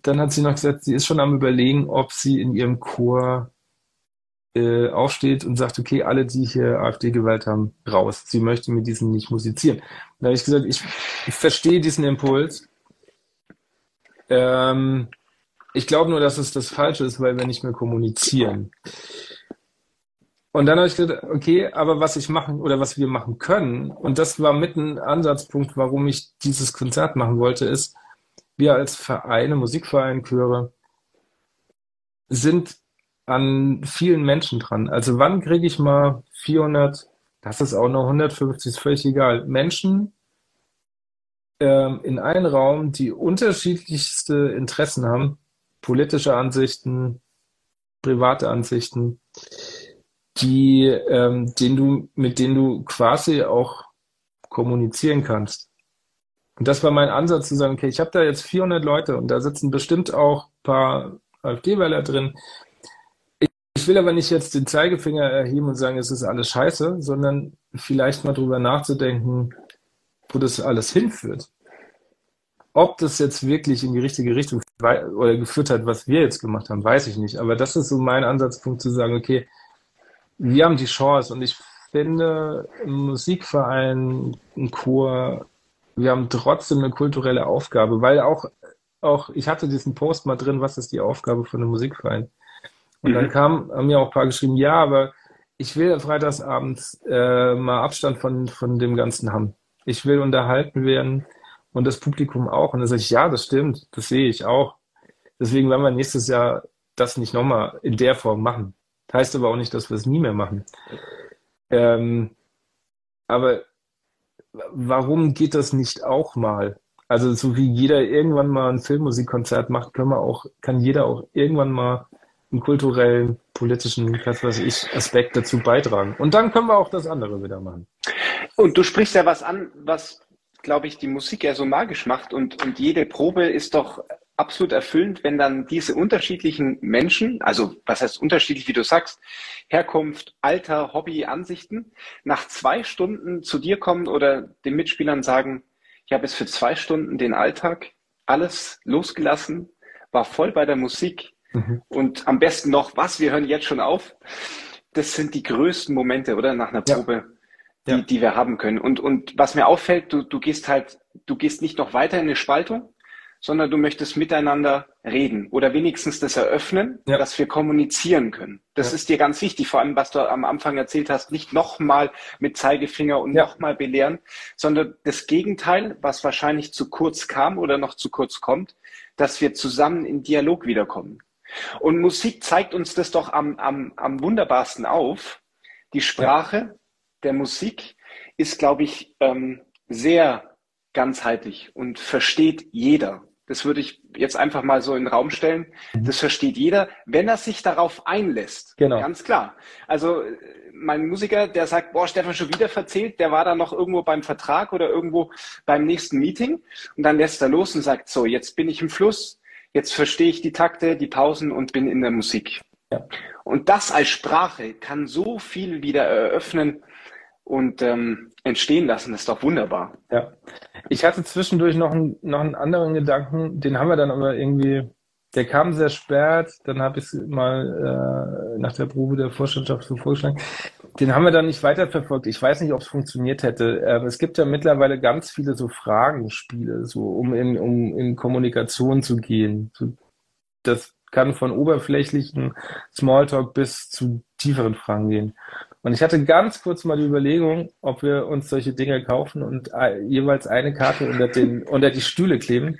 Dann hat sie noch gesagt, sie ist schon am überlegen, ob sie in ihrem Chor äh, aufsteht und sagt, okay, alle, die hier AfD gewählt haben, raus. Sie möchte mit diesen nicht musizieren. Da habe ich gesagt, ich, ich verstehe diesen Impuls. Ähm, ich glaube nur, dass es das Falsche ist, weil wir nicht mehr kommunizieren. Und dann habe ich gesagt, okay, aber was ich machen oder was wir machen können, und das war mit ein Ansatzpunkt, warum ich dieses Konzert machen wollte, ist, wir als Vereine, Musikverein, Chöre, sind an vielen Menschen dran. Also wann kriege ich mal 400, das ist auch noch 150, ist völlig egal, Menschen ähm, in einen Raum, die unterschiedlichste Interessen haben, politische Ansichten, private Ansichten, die, ähm, den du, mit denen du quasi auch kommunizieren kannst. Und das war mein Ansatz zu sagen, okay, ich habe da jetzt 400 Leute und da sitzen bestimmt auch ein paar AfD-Wähler drin. Ich, ich will aber nicht jetzt den Zeigefinger erheben und sagen, es ist alles scheiße, sondern vielleicht mal drüber nachzudenken, wo das alles hinführt. Ob das jetzt wirklich in die richtige Richtung oder geführt hat, was wir jetzt gemacht haben, weiß ich nicht. Aber das ist so mein Ansatzpunkt zu sagen, okay, wir haben die Chance und ich finde, ein Musikverein, ein Chor, wir haben trotzdem eine kulturelle Aufgabe, weil auch, auch, ich hatte diesen Post mal drin, was ist die Aufgabe von einem Musikverein? Und mhm. dann kam, haben mir auch ein paar geschrieben, ja, aber ich will freitagsabends äh, mal Abstand von, von dem Ganzen haben. Ich will unterhalten werden und das Publikum auch. Und dann sage ich, ja, das stimmt, das sehe ich auch. Deswegen werden wir nächstes Jahr das nicht nochmal in der Form machen. Heißt aber auch nicht, dass wir es nie mehr machen. Ähm, aber warum geht das nicht auch mal? Also so wie jeder irgendwann mal ein Filmmusikkonzert macht, können wir auch, kann jeder auch irgendwann mal einen kulturellen, politischen, was weiß ich, Aspekt dazu beitragen. Und dann können wir auch das andere wieder machen. Und du sprichst ja was an, was, glaube ich, die Musik ja so magisch macht. Und, und jede Probe ist doch absolut erfüllend, wenn dann diese unterschiedlichen Menschen, also was heißt unterschiedlich, wie du sagst, Herkunft, Alter, Hobby, Ansichten, nach zwei Stunden zu dir kommen oder den Mitspielern sagen, ich habe jetzt für zwei Stunden den Alltag alles losgelassen, war voll bei der Musik mhm. und am besten noch, was, wir hören jetzt schon auf. Das sind die größten Momente, oder? Nach einer Probe. Ja. Die, die wir haben können. Und, und was mir auffällt, du, du gehst halt, du gehst nicht noch weiter in eine Spaltung, sondern du möchtest miteinander reden oder wenigstens das eröffnen, ja. dass wir kommunizieren können. Das ja. ist dir ganz wichtig, vor allem was du am Anfang erzählt hast, nicht nochmal mit Zeigefinger und ja. nochmal belehren, sondern das Gegenteil, was wahrscheinlich zu kurz kam oder noch zu kurz kommt, dass wir zusammen in Dialog wiederkommen. Und Musik zeigt uns das doch am, am, am wunderbarsten auf. Die Sprache der Musik ist, glaube ich, ähm, sehr ganzheitlich und versteht jeder. Das würde ich jetzt einfach mal so in den Raum stellen. Mhm. Das versteht jeder, wenn er sich darauf einlässt. Genau. Ganz klar. Also mein Musiker, der sagt, boah, Stefan schon wieder verzählt, der war da noch irgendwo beim Vertrag oder irgendwo beim nächsten Meeting und dann lässt er los und sagt, so, jetzt bin ich im Fluss, jetzt verstehe ich die Takte, die Pausen und bin in der Musik. Ja. Und das als Sprache kann so viel wieder eröffnen und ähm, entstehen lassen. Ist doch wunderbar. Ja. Ich hatte zwischendurch noch, ein, noch einen anderen Gedanken, den haben wir dann aber irgendwie, der kam sehr spät, dann habe ich es mal äh, nach der Probe der Vorstandschaft so vorgeschlagen. Den haben wir dann nicht weiterverfolgt. Ich weiß nicht, ob es funktioniert hätte. Ähm, es gibt ja mittlerweile ganz viele so Fragenspiele, so um in, um in Kommunikation zu gehen. So, das kann von oberflächlichen Smalltalk bis zu tieferen Fragen gehen. Und ich hatte ganz kurz mal die Überlegung, ob wir uns solche Dinge kaufen und jeweils eine Karte unter, den, unter die Stühle kleben.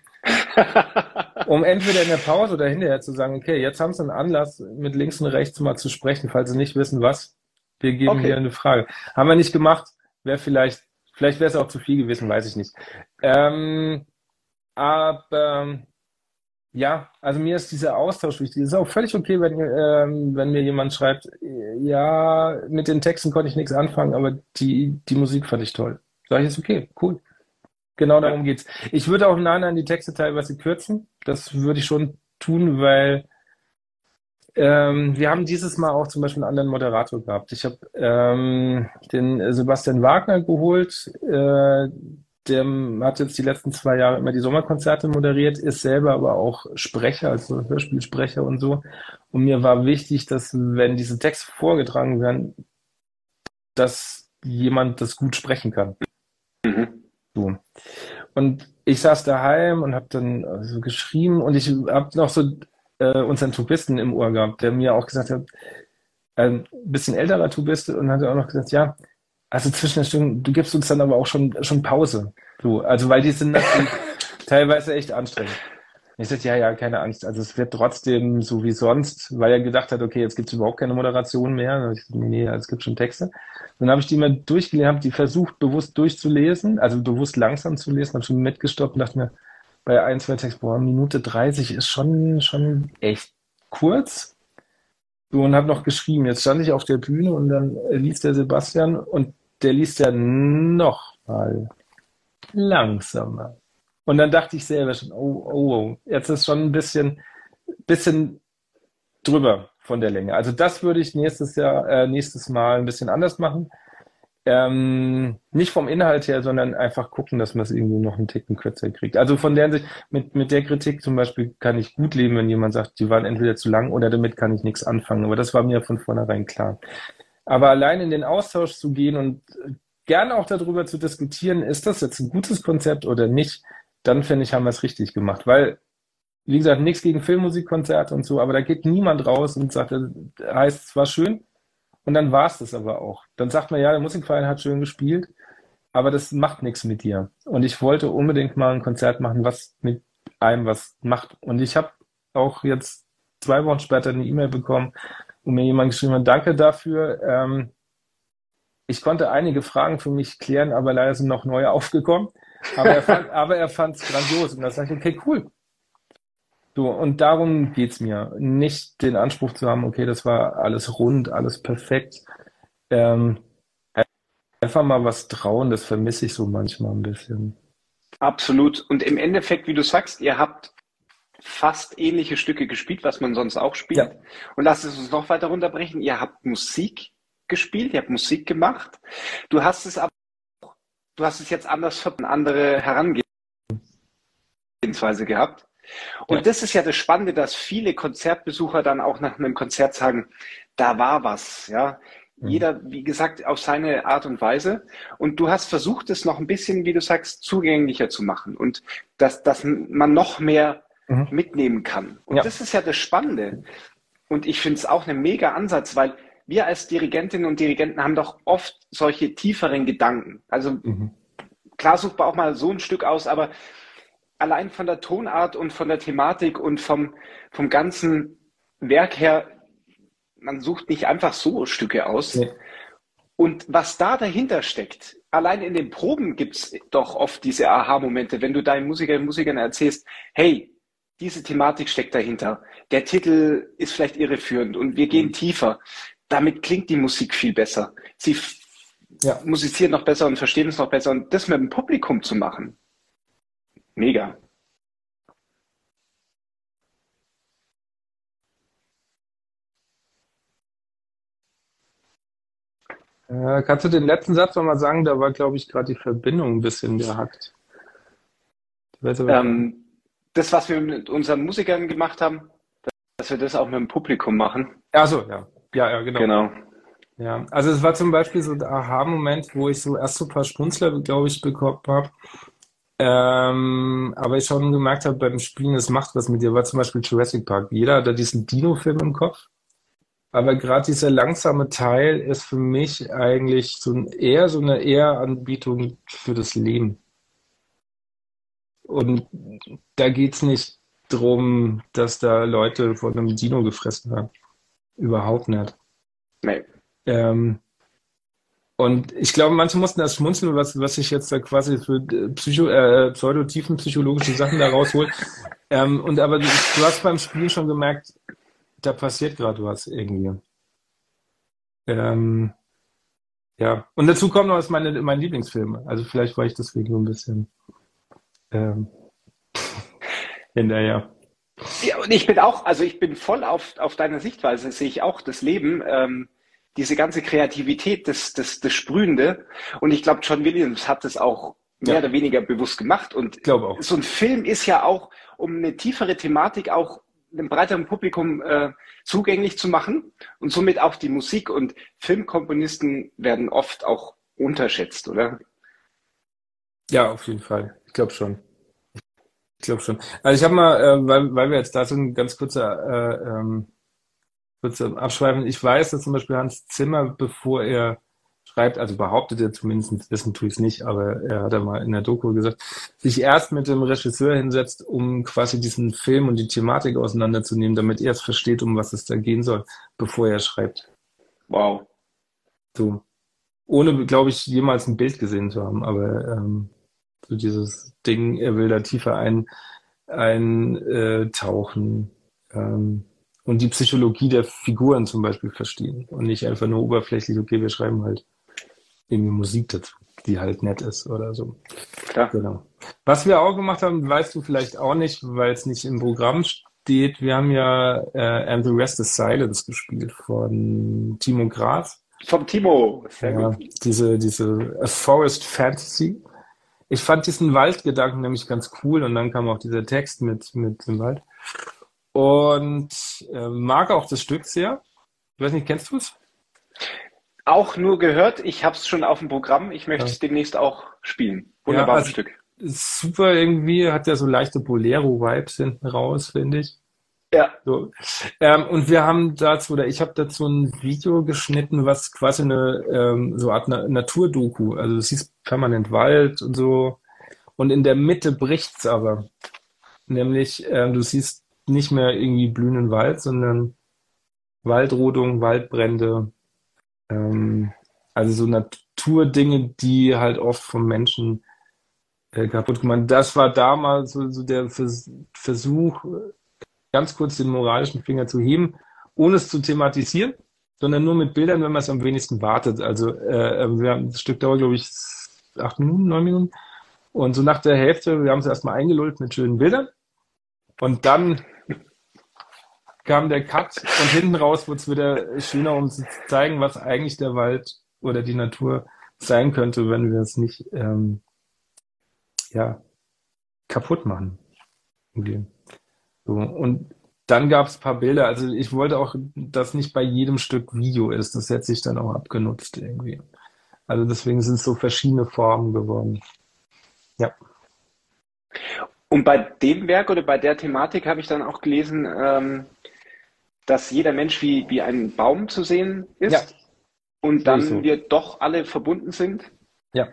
um entweder in der Pause oder hinterher zu sagen, okay, jetzt haben sie einen Anlass, mit links und rechts mal zu sprechen, falls sie nicht wissen, was. Wir geben okay. hier eine Frage. Haben wir nicht gemacht, wäre vielleicht Vielleicht wäre es auch zu viel gewesen, weiß ich nicht. Ähm, aber ja, also mir ist dieser Austausch wichtig. Es ist auch völlig okay, wenn, ähm, wenn mir jemand schreibt, ja, mit den Texten konnte ich nichts anfangen, aber die, die Musik fand ich toll. Sag ich, ist okay, cool. Genau darum geht's. Ich würde auch nein an die Texte teilweise kürzen. Das würde ich schon tun, weil ähm, wir haben dieses Mal auch zum Beispiel einen anderen Moderator gehabt. Ich habe ähm, den Sebastian Wagner geholt. Äh, der hat jetzt die letzten zwei Jahre immer die Sommerkonzerte moderiert, ist selber aber auch Sprecher, also Hörspielsprecher und so. Und mir war wichtig, dass wenn diese Texte vorgetragen werden, dass jemand das gut sprechen kann. Mhm. So. Und ich saß daheim und habe dann so geschrieben und ich habe noch so äh, unseren Tubisten im Ohr gehabt, der mir auch gesagt hat, ein bisschen älterer Tubist und hat auch noch gesagt, ja, also zwischen den Stunden, du gibst uns dann aber auch schon, schon Pause. Du, also weil die sind natürlich teilweise echt anstrengend. Ich sagte, ja, ja, keine Angst. Also es wird trotzdem so wie sonst, weil er gedacht hat, okay, jetzt gibt es überhaupt keine Moderation mehr. Ich sagte, nee, es gibt schon Texte. Dann habe ich die mal durchgelesen, habe die versucht, bewusst durchzulesen, also bewusst langsam zu lesen, habe schon mitgestoppt und dachte mir, bei ein, zwei Texten, boah, Minute 30 ist schon, schon echt kurz. So, und habe noch geschrieben. Jetzt stand ich auf der Bühne und dann liest der Sebastian und der liest ja noch mal langsamer. Und dann dachte ich selber schon, oh, oh, oh, jetzt ist schon ein bisschen, bisschen drüber von der Länge. Also das würde ich nächstes Jahr, äh, nächstes Mal ein bisschen anders machen. Ähm, nicht vom Inhalt her, sondern einfach gucken, dass man es irgendwie noch einen Ticken kürzer kriegt. Also von der Sicht, mit, mit der Kritik zum Beispiel kann ich gut leben, wenn jemand sagt, die waren entweder zu lang oder damit kann ich nichts anfangen. Aber das war mir von vornherein klar. Aber allein in den Austausch zu gehen und gerne auch darüber zu diskutieren, ist das jetzt ein gutes Konzept oder nicht, dann finde ich, haben wir es richtig gemacht. Weil, wie gesagt, nichts gegen Filmmusikkonzerte und so, aber da geht niemand raus und sagt, heißt, es war schön, und dann war es das aber auch. Dann sagt man, ja, der Musikverein hat schön gespielt, aber das macht nichts mit dir. Und ich wollte unbedingt mal ein Konzert machen, was mit einem was macht. Und ich habe auch jetzt zwei Wochen später eine E-Mail bekommen, wo mir jemand geschrieben hat, danke dafür. Ähm, ich konnte einige Fragen für mich klären, aber leider sind noch neue aufgekommen. Aber er fand es grandios. Und da sage ich, okay, cool. So, und darum geht's mir. Nicht den Anspruch zu haben, okay, das war alles rund, alles perfekt. Ähm, einfach mal was trauen, das vermisse ich so manchmal ein bisschen. Absolut. Und im Endeffekt, wie du sagst, ihr habt fast ähnliche Stücke gespielt, was man sonst auch spielt. Ja. Und lasst es uns noch weiter runterbrechen. Ihr habt Musik gespielt, ihr habt Musik gemacht. Du hast es aber, du hast es jetzt anders für eine andere Herangehensweise gehabt. Und ja. das ist ja das Spannende, dass viele Konzertbesucher dann auch nach einem Konzert sagen, da war was, ja. Mhm. Jeder, wie gesagt, auf seine Art und Weise. Und du hast versucht, es noch ein bisschen, wie du sagst, zugänglicher zu machen und dass, dass man noch mehr mhm. mitnehmen kann. Und ja. das ist ja das Spannende. Und ich finde es auch ein mega Ansatz, weil wir als Dirigentinnen und Dirigenten haben doch oft solche tieferen Gedanken. Also mhm. klar sucht man auch mal so ein Stück aus, aber allein von der Tonart und von der Thematik und vom, vom ganzen Werk her, man sucht nicht einfach so Stücke aus. Nee. Und was da dahinter steckt, allein in den Proben gibt es doch oft diese Aha-Momente, wenn du deinen Musikerinnen und Musikern erzählst, hey, diese Thematik steckt dahinter. Der Titel ist vielleicht irreführend und wir gehen mhm. tiefer. Damit klingt die Musik viel besser. Sie ja. musizieren noch besser und verstehen es noch besser. Und das mit dem Publikum zu machen, Mega. Äh, kannst du den letzten Satz nochmal sagen? Da war, glaube ich, gerade die Verbindung ein bisschen gehackt. Ähm, das, was wir mit unseren Musikern gemacht haben, dass wir das auch mit dem Publikum machen. Achso, ja. Ja, ja, genau. Genau. Ja, also es war zum Beispiel so der Aha-Moment, wo ich so erst so ein paar Spunzler, glaube ich, bekommen habe. Ähm, aber ich schon gemerkt habe beim Spielen, es macht was mit dir, war zum Beispiel Jurassic Park. Jeder hat da diesen Dino-Film im Kopf. Aber gerade dieser langsame Teil ist für mich eigentlich so ein, eher so eine Ehranbietung für das Leben. Und da geht es nicht drum, dass da Leute von einem Dino gefressen haben. Überhaupt nicht. Nee. Ähm, Und ich glaube, manche mussten das schmunzeln, was, was ich jetzt da quasi für äh, Psycho, äh, pseudotiefen psychologische Sachen da raushol. ähm, und aber du, hast beim Spiel schon gemerkt, da passiert gerade was irgendwie. Ähm, ja, und dazu kommt noch, ist meine, mein Lieblingsfilm. Also vielleicht war ich deswegen so ein bisschen ähm, hinterher. Ja, und ich bin auch, also ich bin voll auf, auf deiner Sichtweise, sehe ich auch das Leben. Ähm, diese ganze Kreativität, das, das, das Sprühende. Und ich glaube, John Williams hat das auch mehr ja. oder weniger bewusst gemacht. Und ich glaube auch. so ein Film ist ja auch, um eine tiefere Thematik auch einem breiteren Publikum äh, zugänglich zu machen und somit auch die Musik und Filmkomponisten werden oft auch unterschätzt, oder? Ja, auf jeden Fall. Ich glaube schon. Ich glaube schon. Also ich habe mal, äh, weil, weil wir jetzt da so ein ganz kurzer äh, ähm, kurz abschweifen. Ich weiß, dass zum Beispiel Hans Zimmer, bevor er schreibt, also behauptet er zumindest, wissen tue ich es nicht, aber er hat ja mal in der Doku gesagt, sich erst mit dem Regisseur hinsetzt, um quasi diesen Film und die Thematik auseinanderzunehmen, damit er es versteht, um was es da gehen soll, bevor er schreibt. Wow. So. Ohne, glaube ich, jemals ein Bild gesehen zu haben, aber ähm, so dieses Ding, er will da tiefer ein, eintauchen. Äh, ähm, und die Psychologie der Figuren zum Beispiel verstehen und nicht einfach nur oberflächlich, okay, wir schreiben halt irgendwie Musik dazu, die halt nett ist oder so. Klar. Genau. Was wir auch gemacht haben, weißt du vielleicht auch nicht, weil es nicht im Programm steht. Wir haben ja äh, And the Rest is Silence gespielt von Timo Graz. Vom Timo, sehr ja, gut. Diese, diese A Forest Fantasy. Ich fand diesen Waldgedanken nämlich ganz cool und dann kam auch dieser Text mit, mit dem Wald. Und äh, mag auch das Stück sehr. Ich weiß nicht, kennst du es? Auch nur gehört. Ich habe es schon auf dem Programm. Ich möchte ja. es demnächst auch spielen. Wunderbares ja, also, Stück. Super irgendwie, hat ja so leichte Bolero-Vibes hinten raus, finde ich. Ja. So. Ähm, und wir haben dazu, oder ich habe dazu ein Video geschnitten, was quasi eine ähm, so Art Na Naturdoku. Also du siehst permanent Wald und so. Und in der Mitte bricht's aber. Nämlich, ähm, du siehst nicht mehr irgendwie blühenden Wald, sondern Waldrodung, Waldbrände, ähm, also so Naturdinge, die halt oft vom Menschen äh, kaputt gemacht. Das war damals so, so der Vers Versuch, ganz kurz den moralischen Finger zu heben, ohne es zu thematisieren, sondern nur mit Bildern, wenn man es am wenigsten wartet. Also äh, wir haben, das Stück dauert, glaube ich, acht Minuten, neun Minuten. Und so nach der Hälfte, wir haben es erstmal eingelullt mit schönen Bildern. Und dann kam der Cut und hinten raus wurde es wieder schöner, um zu zeigen, was eigentlich der Wald oder die Natur sein könnte, wenn wir es nicht ähm, ja, kaputt machen. Okay. So, und dann gab es ein paar Bilder. Also ich wollte auch, dass nicht bei jedem Stück Video ist. Das hätte sich dann auch abgenutzt irgendwie. Also deswegen sind es so verschiedene Formen geworden. Ja. Und bei dem Werk oder bei der Thematik habe ich dann auch gelesen, ähm, dass jeder Mensch wie, wie ein Baum zu sehen ist ja. und dann so. wir doch alle verbunden sind. Ja.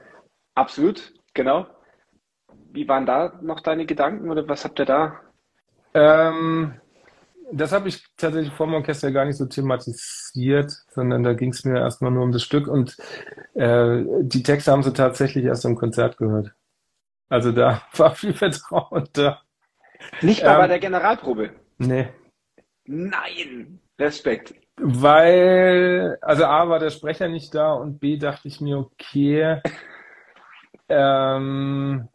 Absolut, genau. Wie waren da noch deine Gedanken oder was habt ihr da? Ähm, das habe ich tatsächlich vor dem Orchester gar nicht so thematisiert, sondern da ging es mir erstmal nur um das Stück und äh, die Texte haben sie tatsächlich erst am Konzert gehört. Also da war viel Vertrauen da. Nicht mal ähm, bei der Generalprobe. Nee, Nein, Respekt. Weil, also A war der Sprecher nicht da und B dachte ich mir, okay, ähm,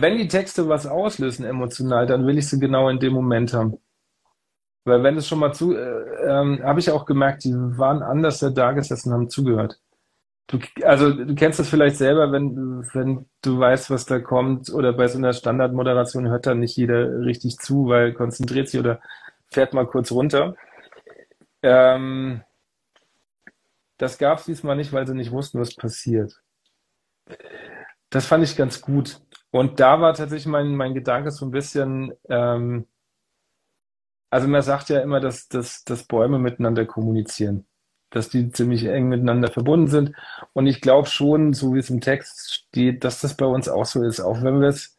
wenn die Texte was auslösen emotional, dann will ich sie genau in dem Moment haben. Weil wenn es schon mal zu, äh, ähm, habe ich auch gemerkt, die waren anders da gesessen, haben zugehört. Du, also du kennst das vielleicht selber, wenn, wenn du weißt, was da kommt, oder bei so einer Standardmoderation hört dann nicht jeder richtig zu, weil konzentriert sich oder fährt mal kurz runter. Ähm, das gab es diesmal nicht, weil sie nicht wussten, was passiert. Das fand ich ganz gut. Und da war tatsächlich mein, mein Gedanke so ein bisschen, ähm, also man sagt ja immer, dass, dass, dass Bäume miteinander kommunizieren, dass die ziemlich eng miteinander verbunden sind. Und ich glaube schon, so wie es im Text steht, dass das bei uns auch so ist, auch wenn wir es,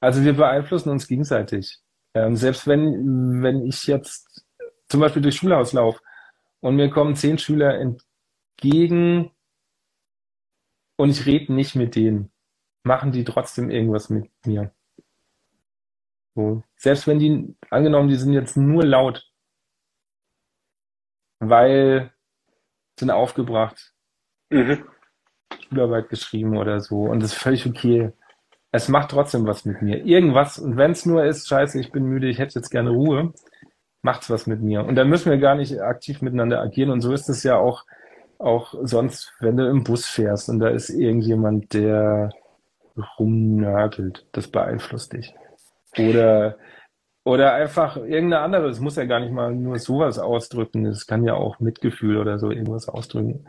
also wir beeinflussen uns gegenseitig. Ähm, selbst wenn, wenn ich jetzt zum Beispiel durch Schulhaus laufe und mir kommen zehn Schüler entgegen, und ich rede nicht mit denen, machen die trotzdem irgendwas mit mir. So. Selbst wenn die, angenommen, die sind jetzt nur laut, weil sind aufgebracht, mhm. Schularbeit geschrieben oder so und das ist völlig okay. Es macht trotzdem was mit mir. Irgendwas, und wenn es nur ist, scheiße, ich bin müde, ich hätte jetzt gerne Ruhe, macht's was mit mir. Und da müssen wir gar nicht aktiv miteinander agieren. Und so ist es ja auch, auch sonst, wenn du im Bus fährst und da ist irgendjemand, der rumnörgelt, das beeinflusst dich. Oder, oder einfach irgendeine andere, es muss ja gar nicht mal nur sowas ausdrücken, es kann ja auch Mitgefühl oder so irgendwas ausdrücken.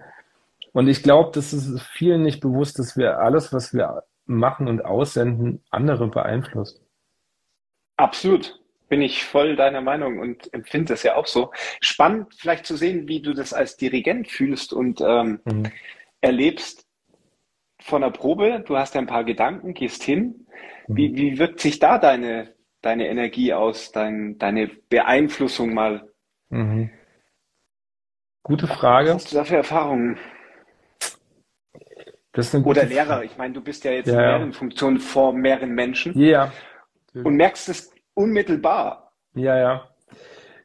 Und ich glaube, das ist vielen nicht bewusst, dass wir alles, was wir machen und aussenden, andere beeinflusst. Absolut. Bin ich voll deiner Meinung und empfinde das ja auch so. Spannend vielleicht zu sehen, wie du das als Dirigent fühlst und ähm, mhm. erlebst von der Probe. Du hast ja ein paar Gedanken, gehst hin. Mhm. Wie, wie wirkt sich da deine, deine Energie aus, dein, deine Beeinflussung mal? Mhm. Gute Frage. Was hast du da für Erfahrungen? Oder Lehrer. Ich meine, du bist ja jetzt ja, in mehreren Funktionen vor mehreren Menschen. Ja. Und merkst es unmittelbar. Ja, ja.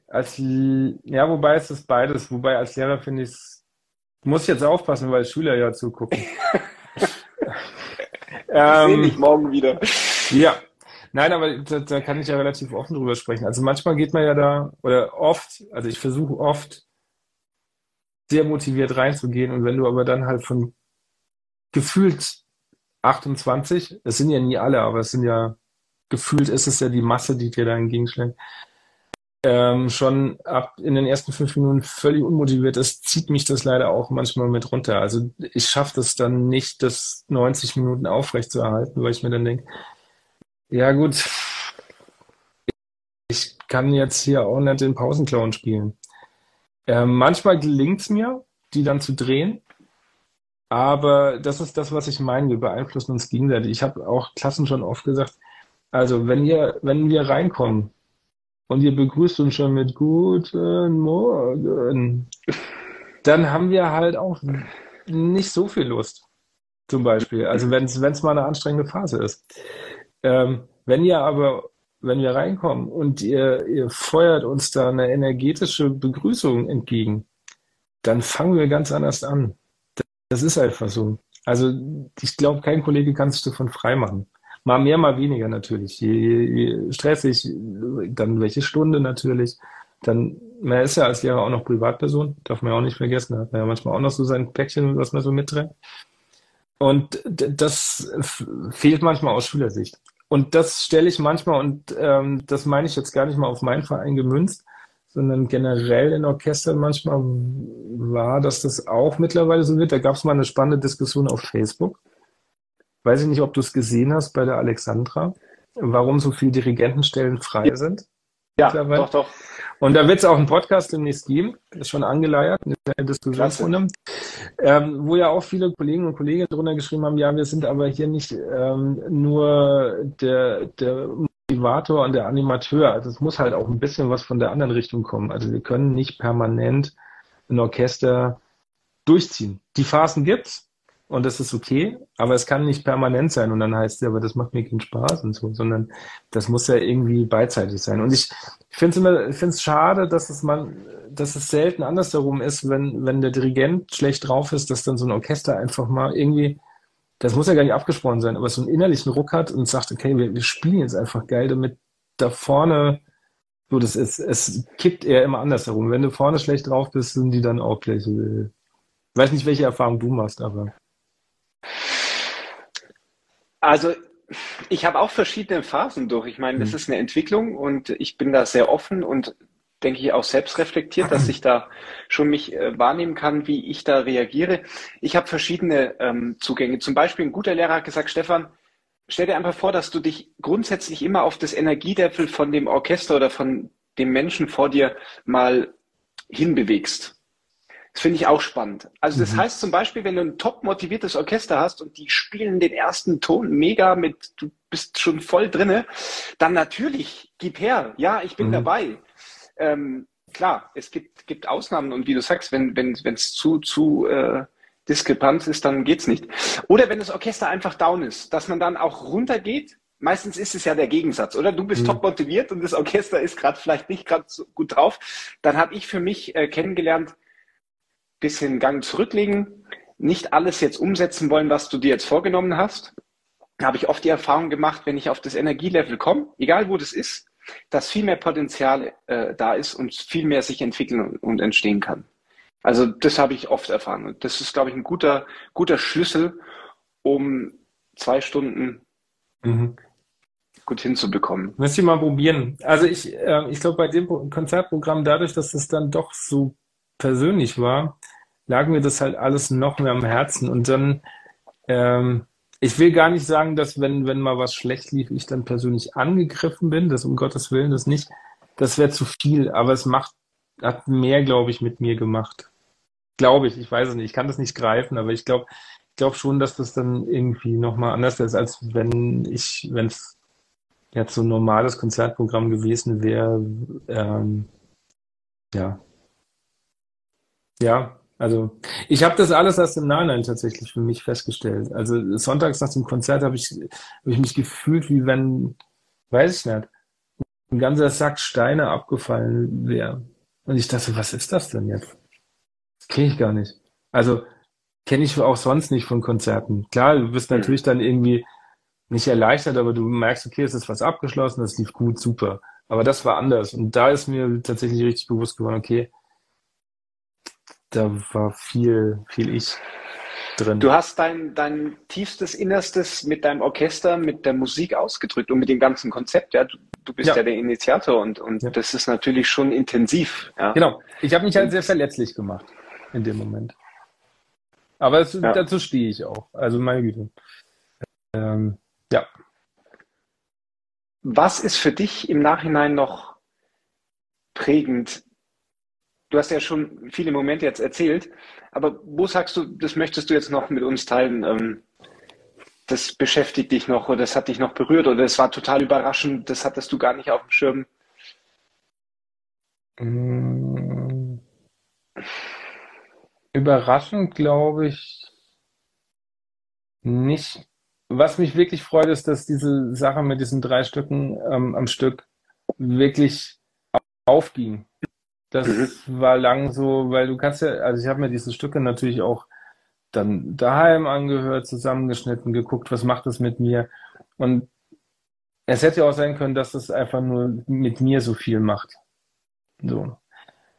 Als, ja, wobei es ist beides. Wobei als Lehrer finde ich es, muss jetzt aufpassen, weil Schüler ja zugucken. ähm, sehe dich morgen wieder. Ja. Nein, aber da, da kann ich ja relativ offen drüber sprechen. Also manchmal geht man ja da, oder oft, also ich versuche oft, sehr motiviert reinzugehen und wenn du aber dann halt von gefühlt 28, es sind ja nie alle, aber es sind ja, gefühlt ist es ja die Masse, die dir da entgegenschlägt, ähm, schon ab in den ersten fünf Minuten völlig unmotiviert ist, zieht mich das leider auch manchmal mit runter. Also ich schaffe das dann nicht, das 90 Minuten aufrecht zu erhalten, weil ich mir dann denke, ja gut, ich kann jetzt hier auch nicht den Pausenclown spielen. Ähm, manchmal gelingt es mir, die dann zu drehen. Aber das ist das, was ich meine. Wir beeinflussen uns gegenseitig. Ich habe auch Klassen schon oft gesagt, also wenn ihr, wenn wir reinkommen und ihr begrüßt uns schon mit Guten Morgen, dann haben wir halt auch nicht so viel Lust. Zum Beispiel. Also wenn es mal eine anstrengende Phase ist. Ähm, wenn ihr aber, wenn wir reinkommen und ihr, ihr feuert uns da eine energetische Begrüßung entgegen, dann fangen wir ganz anders an. Das ist einfach so. Also ich glaube, kein Kollege kann sich davon freimachen. Mal mehr, mal weniger natürlich. Je, je stressig, dann welche Stunde natürlich. Dann, man ist ja als Lehrer auch noch Privatperson, darf man ja auch nicht vergessen. Da hat man ja manchmal auch noch so sein Päckchen, was man so mitträgt. Und das fehlt manchmal aus Schülersicht. Und das stelle ich manchmal, und ähm, das meine ich jetzt gar nicht mal auf meinen Verein gemünzt, sondern generell in Orchestern manchmal war, dass das auch mittlerweile so wird. Da gab es mal eine spannende Diskussion auf Facebook. Weiß ich nicht, ob du es gesehen hast bei der Alexandra, warum so viele Dirigentenstellen frei sind. Ja, doch, doch. Und da wird es auch einen Podcast demnächst geben, ist schon angeleiert, eine Diskussionsrunde, ähm, wo ja auch viele Kollegen und Kolleginnen drunter geschrieben haben, ja, wir sind aber hier nicht ähm, nur der, der Motivator und der Animateur. Also es muss halt auch ein bisschen was von der anderen Richtung kommen. Also wir können nicht permanent ein Orchester durchziehen. Die Phasen gibt's und das ist okay, aber es kann nicht permanent sein und dann heißt es, aber das macht mir keinen Spaß und so, sondern das muss ja irgendwie beidseitig sein. Und ich, finde es immer, finde es schade, dass es man, dass es selten andersherum ist, wenn, wenn der Dirigent schlecht drauf ist, dass dann so ein Orchester einfach mal irgendwie das muss ja gar nicht abgesprochen sein, aber so einen innerlichen Ruck hat und sagt, okay, wir, wir spielen jetzt einfach geil, damit da vorne, so, das ist, es kippt eher immer andersherum. Wenn du vorne schlecht drauf bist, sind die dann auch gleich, äh, ich weiß nicht, welche Erfahrung du machst, aber. Also, ich habe auch verschiedene Phasen durch. Ich meine, das mhm. ist eine Entwicklung und ich bin da sehr offen und denke ich, auch selbst reflektiert, dass ich da schon mich äh, wahrnehmen kann, wie ich da reagiere. Ich habe verschiedene ähm, Zugänge. Zum Beispiel ein guter Lehrer hat gesagt, Stefan, stell dir einfach vor, dass du dich grundsätzlich immer auf das Energielevel von dem Orchester oder von dem Menschen vor dir mal hinbewegst. Das finde ich auch spannend. Also das mhm. heißt zum Beispiel, wenn du ein top motiviertes Orchester hast und die spielen den ersten Ton mega mit, du bist schon voll drinne, dann natürlich, gib her. Ja, ich bin mhm. dabei ähm, klar, es gibt, gibt Ausnahmen und wie du sagst, wenn wenn wenn, es zu, zu äh, Diskrepanz ist, dann geht's nicht. Oder wenn das Orchester einfach down ist, dass man dann auch runtergeht. Meistens ist es ja der Gegensatz, oder? Du bist mhm. top motiviert und das Orchester ist gerade vielleicht nicht gerade so gut drauf. Dann habe ich für mich äh, kennengelernt, bisschen Gang zurücklegen, nicht alles jetzt umsetzen wollen, was du dir jetzt vorgenommen hast. Da habe ich oft die Erfahrung gemacht, wenn ich auf das Energielevel komme, egal wo das ist, dass viel mehr Potenzial äh, da ist und viel mehr sich entwickeln und, und entstehen kann. Also das habe ich oft erfahren. Und das ist, glaube ich, ein guter, guter Schlüssel, um zwei Stunden mhm. gut hinzubekommen. Müsst ihr mal probieren. Also ich, äh, ich glaube, bei dem Konzertprogramm, dadurch, dass es dann doch so persönlich war, lag mir das halt alles noch mehr am Herzen. Und dann, ähm, ich will gar nicht sagen, dass wenn, wenn mal was schlecht lief, ich dann persönlich angegriffen bin, das um Gottes Willen, das nicht, das wäre zu viel, aber es macht, hat mehr, glaube ich, mit mir gemacht. Glaube ich, ich weiß es nicht, ich kann das nicht greifen, aber ich glaube, ich glaube schon, dass das dann irgendwie nochmal anders ist, als wenn ich, wenn es jetzt so ein normales Konzertprogramm gewesen wäre, ähm, ja. Ja, also ich habe das alles erst im Nachhinein tatsächlich für mich festgestellt. Also sonntags nach dem Konzert habe ich, hab ich mich gefühlt, wie wenn, weiß ich nicht, ein ganzer Sack Steine abgefallen wäre. Und ich dachte, was ist das denn jetzt? Das kenne ich gar nicht. Also kenne ich auch sonst nicht von Konzerten. Klar, du bist natürlich dann irgendwie nicht erleichtert, aber du merkst, okay, es ist was abgeschlossen, das lief gut, super. Aber das war anders. Und da ist mir tatsächlich richtig bewusst geworden, okay, da war viel, viel ich drin. Du hast dein, dein tiefstes Innerstes mit deinem Orchester, mit der Musik ausgedrückt und mit dem ganzen Konzept. Ja, du, du bist ja. ja. der Initiator und, und ja. das ist natürlich schon intensiv. Ja. Genau. Ich habe mich halt sehr verletzlich gemacht in dem Moment. Aber es, dazu stehe ich auch. Also meine Güte. Ähm, ja. Was ist für dich im Nachhinein noch prägend Du hast ja schon viele Momente jetzt erzählt, aber wo sagst du, das möchtest du jetzt noch mit uns teilen? Ähm, das beschäftigt dich noch oder das hat dich noch berührt oder es war total überraschend, das hattest du gar nicht auf dem Schirm? Mm. Überraschend glaube ich nicht. Was mich wirklich freut, ist, dass diese Sache mit diesen drei Stücken ähm, am Stück wirklich aufging. Das mhm. war lang so, weil du kannst ja, also ich habe mir diese Stücke natürlich auch dann daheim angehört, zusammengeschnitten, geguckt, was macht das mit mir. Und es hätte ja auch sein können, dass es einfach nur mit mir so viel macht. So.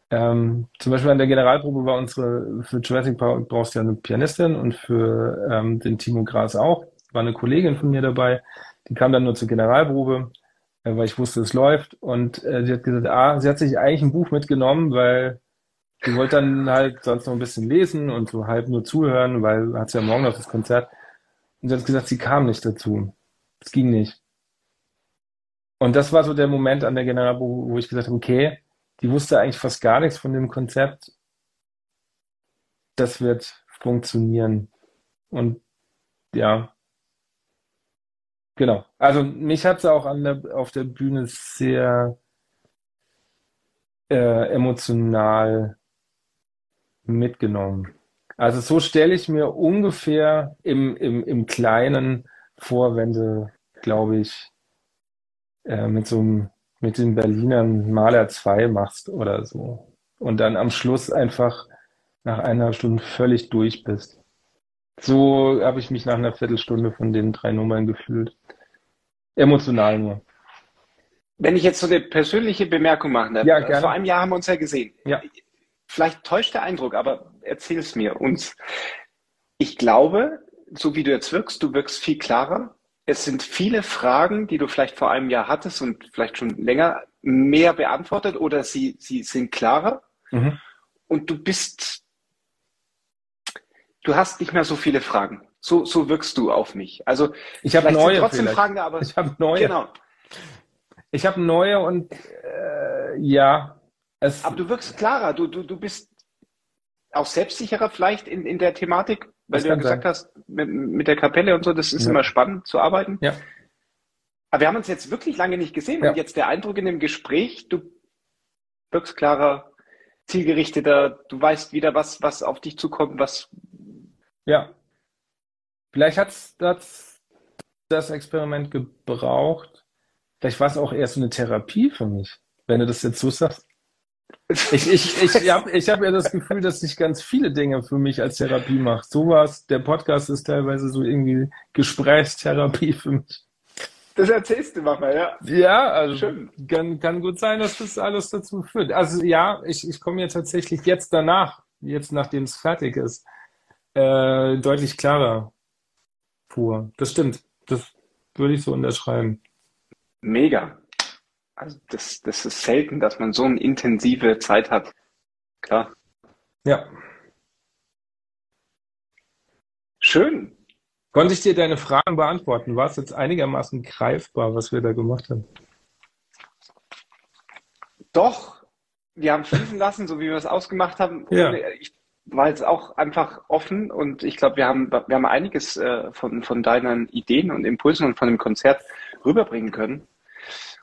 Ähm, zum Beispiel an der Generalprobe war unsere, für Jurassic Park brauchst du ja eine Pianistin und für ähm, den Timo Gras auch. War eine Kollegin von mir dabei, die kam dann nur zur Generalprobe weil ich wusste, es läuft. Und äh, sie hat gesagt, ah, sie hat sich eigentlich ein Buch mitgenommen, weil sie wollte dann halt sonst noch ein bisschen lesen und so halb nur zuhören, weil hat sie ja morgen noch das Konzert. Und sie hat gesagt, sie kam nicht dazu. Es ging nicht. Und das war so der Moment an der General, wo, wo ich gesagt habe, okay, die wusste eigentlich fast gar nichts von dem Konzept. Das wird funktionieren. Und ja, Genau. Also mich hat es auch an der, auf der Bühne sehr äh, emotional mitgenommen. Also so stelle ich mir ungefähr im, im, im Kleinen vor, wenn du, glaube ich, äh, mit so einem, mit den Berlinern Maler 2 machst oder so. Und dann am Schluss einfach nach einer Stunde völlig durch bist. So habe ich mich nach einer Viertelstunde von den drei Nummern gefühlt. Emotional nur. Wenn ich jetzt so eine persönliche Bemerkung machen darf. Ja, gerne. Vor einem Jahr haben wir uns ja gesehen. Ja. Vielleicht täuscht der Eindruck, aber erzähl es mir. Und ich glaube, so wie du jetzt wirkst, du wirkst viel klarer. Es sind viele Fragen, die du vielleicht vor einem Jahr hattest und vielleicht schon länger mehr beantwortet oder sie, sie sind klarer. Mhm. Und du bist du hast nicht mehr so viele Fragen. So, so wirkst du auf mich. Also ich habe neue trotzdem vielleicht. Fragen da, aber ich habe neue. Genau. Ich habe neue und äh, ja. Es aber du wirkst klarer. Du, du, du bist auch selbstsicherer vielleicht in, in der Thematik, weil du ja gesagt sein. hast, mit, mit der Kapelle und so, das ist ja. immer spannend zu arbeiten. Ja. Aber wir haben uns jetzt wirklich lange nicht gesehen ja. und jetzt der Eindruck in dem Gespräch, du wirkst klarer, zielgerichteter, du weißt wieder, was, was auf dich zukommt, was Ja. Vielleicht hat es das Experiment gebraucht. Vielleicht war es auch eher so eine Therapie für mich, wenn du das jetzt so sagst. Ich, ich, ich habe ich hab ja das Gefühl, dass ich ganz viele Dinge für mich als Therapie mache. Sowas, der Podcast ist teilweise so irgendwie Gesprächstherapie für mich. Das erzählst du manchmal, ja. Ja, also Schön. Kann, kann gut sein, dass das alles dazu führt. Also ja, ich, ich komme jetzt tatsächlich jetzt danach, jetzt nachdem es fertig ist, äh, deutlich klarer vor. Das stimmt. Das würde ich so unterschreiben. Mega. Also das, das ist selten, dass man so eine intensive Zeit hat. Klar. Ja. Schön. Konnte ich dir deine Fragen beantworten? War es jetzt einigermaßen greifbar, was wir da gemacht haben? Doch, wir haben fließen lassen, so wie wir es ausgemacht haben. Ja. Ich war jetzt auch einfach offen und ich glaube, wir haben, wir haben einiges äh, von, von deinen Ideen und Impulsen und von dem Konzert rüberbringen können.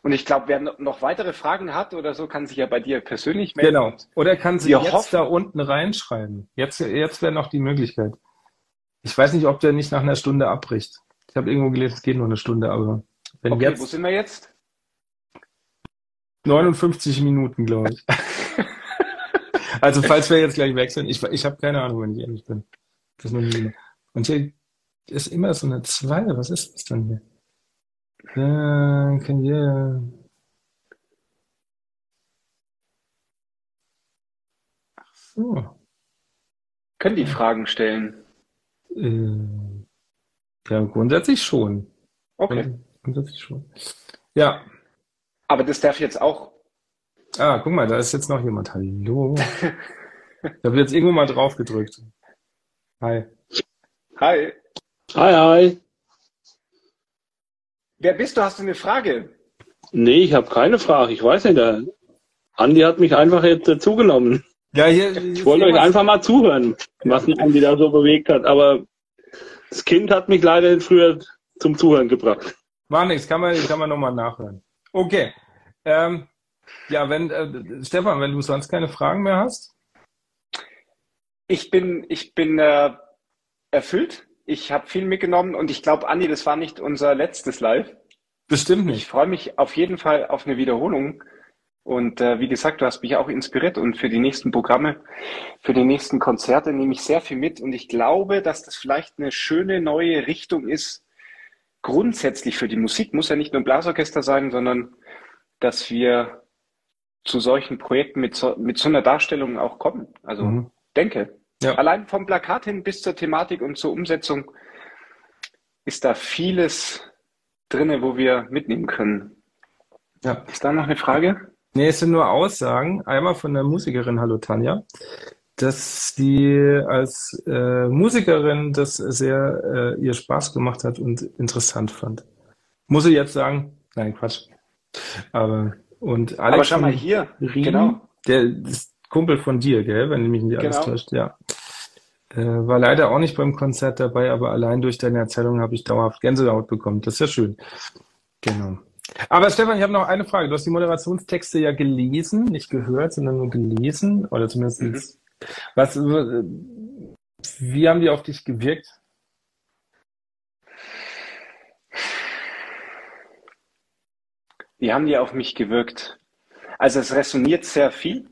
Und ich glaube, wer noch weitere Fragen hat oder so, kann sich ja bei dir persönlich melden. Genau. Oder kann sie jetzt hoffen- da unten reinschreiben. Jetzt, jetzt wäre noch die Möglichkeit. Ich weiß nicht, ob der nicht nach einer Stunde abbricht. Ich habe irgendwo gelesen, es geht nur eine Stunde, aber wenn Okay, wo jetzt sind wir jetzt? 59 Minuten, glaube ich. Also falls wir jetzt gleich wechseln, ich, ich habe keine Ahnung, wenn ich ehrlich bin. Das ist. Und hier ist immer so eine 2. Was ist das denn hier? Kann ja. Ach so. Können die Fragen stellen? Äh, ja, grundsätzlich schon. Okay. Grund- Grundsätzlich schon. Ja. Aber das darf jetzt auch. Ah, guck mal, da ist jetzt noch jemand. Hallo. Ich habe jetzt irgendwo mal drauf gedrückt. Hi. Hi. Hi, hi. Wer bist du? Hast du eine Frage? Nee, ich habe keine Frage. Ich weiß nicht. Der Andi hat mich einfach jetzt äh, zugenommen. Ja, hier. Ich wollte euch einfach mal zuhören, was den Andi da so bewegt hat. Aber das Kind hat mich leider früher zum Zuhören gebracht. War nichts, kann man, kann man nochmal nachhören. Okay. Ähm, ja, wenn, äh, Stefan, wenn du sonst keine Fragen mehr hast. Ich bin, ich bin äh, erfüllt. Ich habe viel mitgenommen und ich glaube, Andi, das war nicht unser letztes Live. Bestimmt Ich nicht. freue mich auf jeden Fall auf eine Wiederholung. Und äh, wie gesagt, du hast mich auch inspiriert und für die nächsten Programme, für die nächsten Konzerte nehme ich sehr viel mit. Und ich glaube, dass das vielleicht eine schöne neue Richtung ist, grundsätzlich für die Musik. Muss ja nicht nur ein Blasorchester sein, sondern dass wir zu solchen Projekten mit so, mit so einer Darstellung auch kommen. Also Mhm. denke, Ja. allein vom Plakat hin bis zur Thematik und zur Umsetzung ist da vieles drinne, wo wir mitnehmen können. Ja. Ist da noch eine Frage? Nee, es sind nur Aussagen. Einmal von der Musikerin, hallo Tanja, dass sie als äh, Musikerin das sehr äh, ihr Spaß gemacht hat und interessant fand. Muss ich jetzt sagen? Nein, Quatsch. Aber und Alex Aber schau mal hier, Riem, genau. der ist Kumpel von dir, gell, wenn mich nicht alles Genau. täuscht, ja. Äh, war leider auch nicht beim Konzert dabei, aber allein durch deine Erzählung habe ich dauerhaft Gänsehaut bekommen. Das ist ja schön. Genau. Aber Stefan, ich habe noch eine Frage. Du hast die Moderationstexte ja gelesen, nicht gehört, sondern nur gelesen, oder zumindest Mhm. was, wie haben die auf dich gewirkt? Wie haben die auf mich gewirkt? Also es resoniert sehr viel.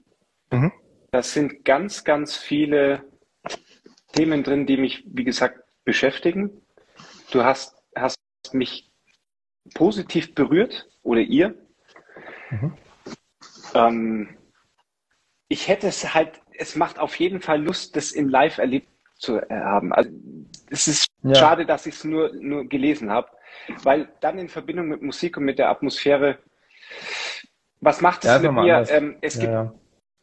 Mhm. Das sind ganz, ganz viele Themen drin, die mich, wie gesagt, beschäftigen. Du hast, hast mich positiv berührt oder ihr. Mhm. Ähm, ich hätte es halt, es macht auf jeden Fall Lust, das in Live erlebt zu haben. Also es ist Ja. schade, dass ich es nur, nur gelesen habe, weil dann in Verbindung mit Musik und mit der Atmosphäre, was macht es Ja, mit mir? Ähm, es Ja, gibt, ja.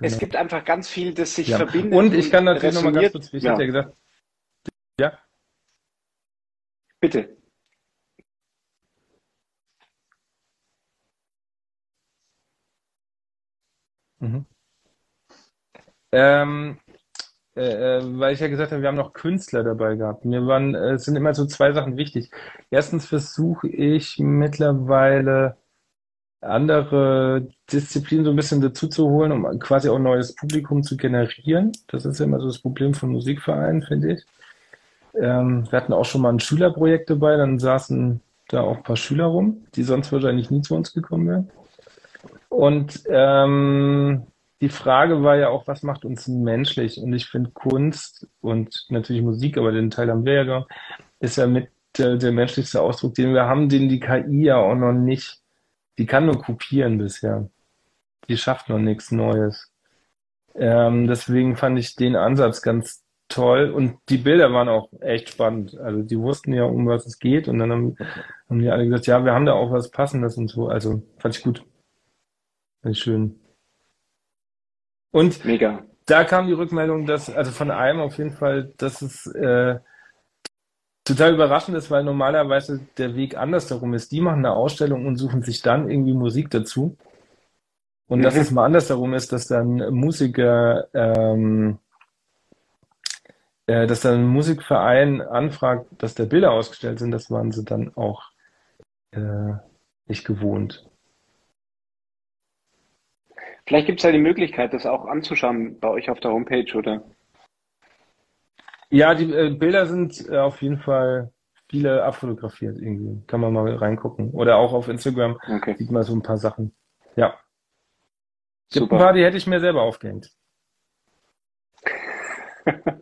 es Genau. gibt einfach ganz viel, das sich verbindet. Und ich kann natürlich nochmal ganz kurz, ich Ja, hatte ja gesagt, ja, bitte. Mhm. Ähm, äh, äh, weil ich ja gesagt habe, wir haben noch Künstler dabei gehabt. Mir waren, äh, es sind immer so zwei Sachen wichtig. Erstens versuche ich mittlerweile andere Disziplinen so ein bisschen dazu zu holen, um quasi auch neues Publikum zu generieren. Das ist ja immer so das Problem von Musikvereinen, finde ich. Ähm, wir hatten auch schon mal ein Schülerprojekt dabei, dann saßen da auch ein paar Schüler rum, die sonst wahrscheinlich nie zu uns gekommen wären. Und ähm, die Frage war ja auch, was macht uns menschlich? Und ich finde Kunst und natürlich Musik, aber den Teil haben wir ja gemacht, ist ja mit der, der menschlichste Ausdruck, den wir haben, den die KI ja auch noch nicht, die kann nur kopieren bisher. Die schafft noch nichts Neues. Ähm, deswegen fand ich den Ansatz ganz toll und die Bilder waren auch echt spannend. Also die wussten ja, um was es geht und dann haben, haben die alle gesagt, ja, wir haben da auch was Passendes und so. Also fand ich gut. Fand ich schön. Und Mega. da kam die Rückmeldung, dass, also von einem auf jeden Fall, dass es äh, total überraschend ist, weil normalerweise der Weg andersherum ist. Die machen eine Ausstellung und suchen sich dann irgendwie Musik dazu. Und mhm. dass es mal andersherum ist, dass dann Musiker, ähm, äh, dass dann ein Musikverein anfragt, dass da Bilder ausgestellt sind, das waren sie dann auch äh, nicht gewohnt. Vielleicht gibt es ja die Möglichkeit, das auch anzuschauen bei euch auf der Homepage, oder? Ja, die äh, Bilder sind äh, auf jeden Fall viele abfotografiert irgendwie. Kann man mal reingucken. Oder auch auf Instagram okay. sieht man so ein paar Sachen. Ja. Gibt ein paar, die hätte ich mir selber aufgehängt.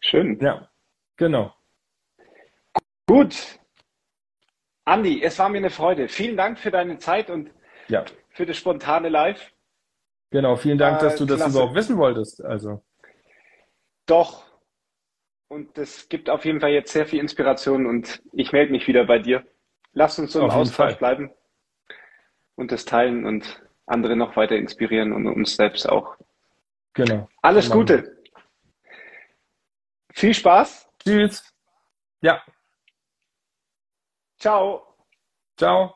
Schön. Ja, genau. Gut. Andi, es war mir eine Freude. Vielen Dank für deine Zeit und ja. für das spontane Live. Genau, vielen Dank, dass du das überhaupt wissen wolltest. Also. Doch. Und das gibt auf jeden Fall jetzt sehr viel Inspiration und ich melde mich wieder bei dir. Lass uns so im Austausch bleiben und das teilen und andere noch weiter inspirieren und uns selbst auch. Genau. Alles genau. Gute. Viel Spaß. Tschüss. Ja. Ciao. Ciao.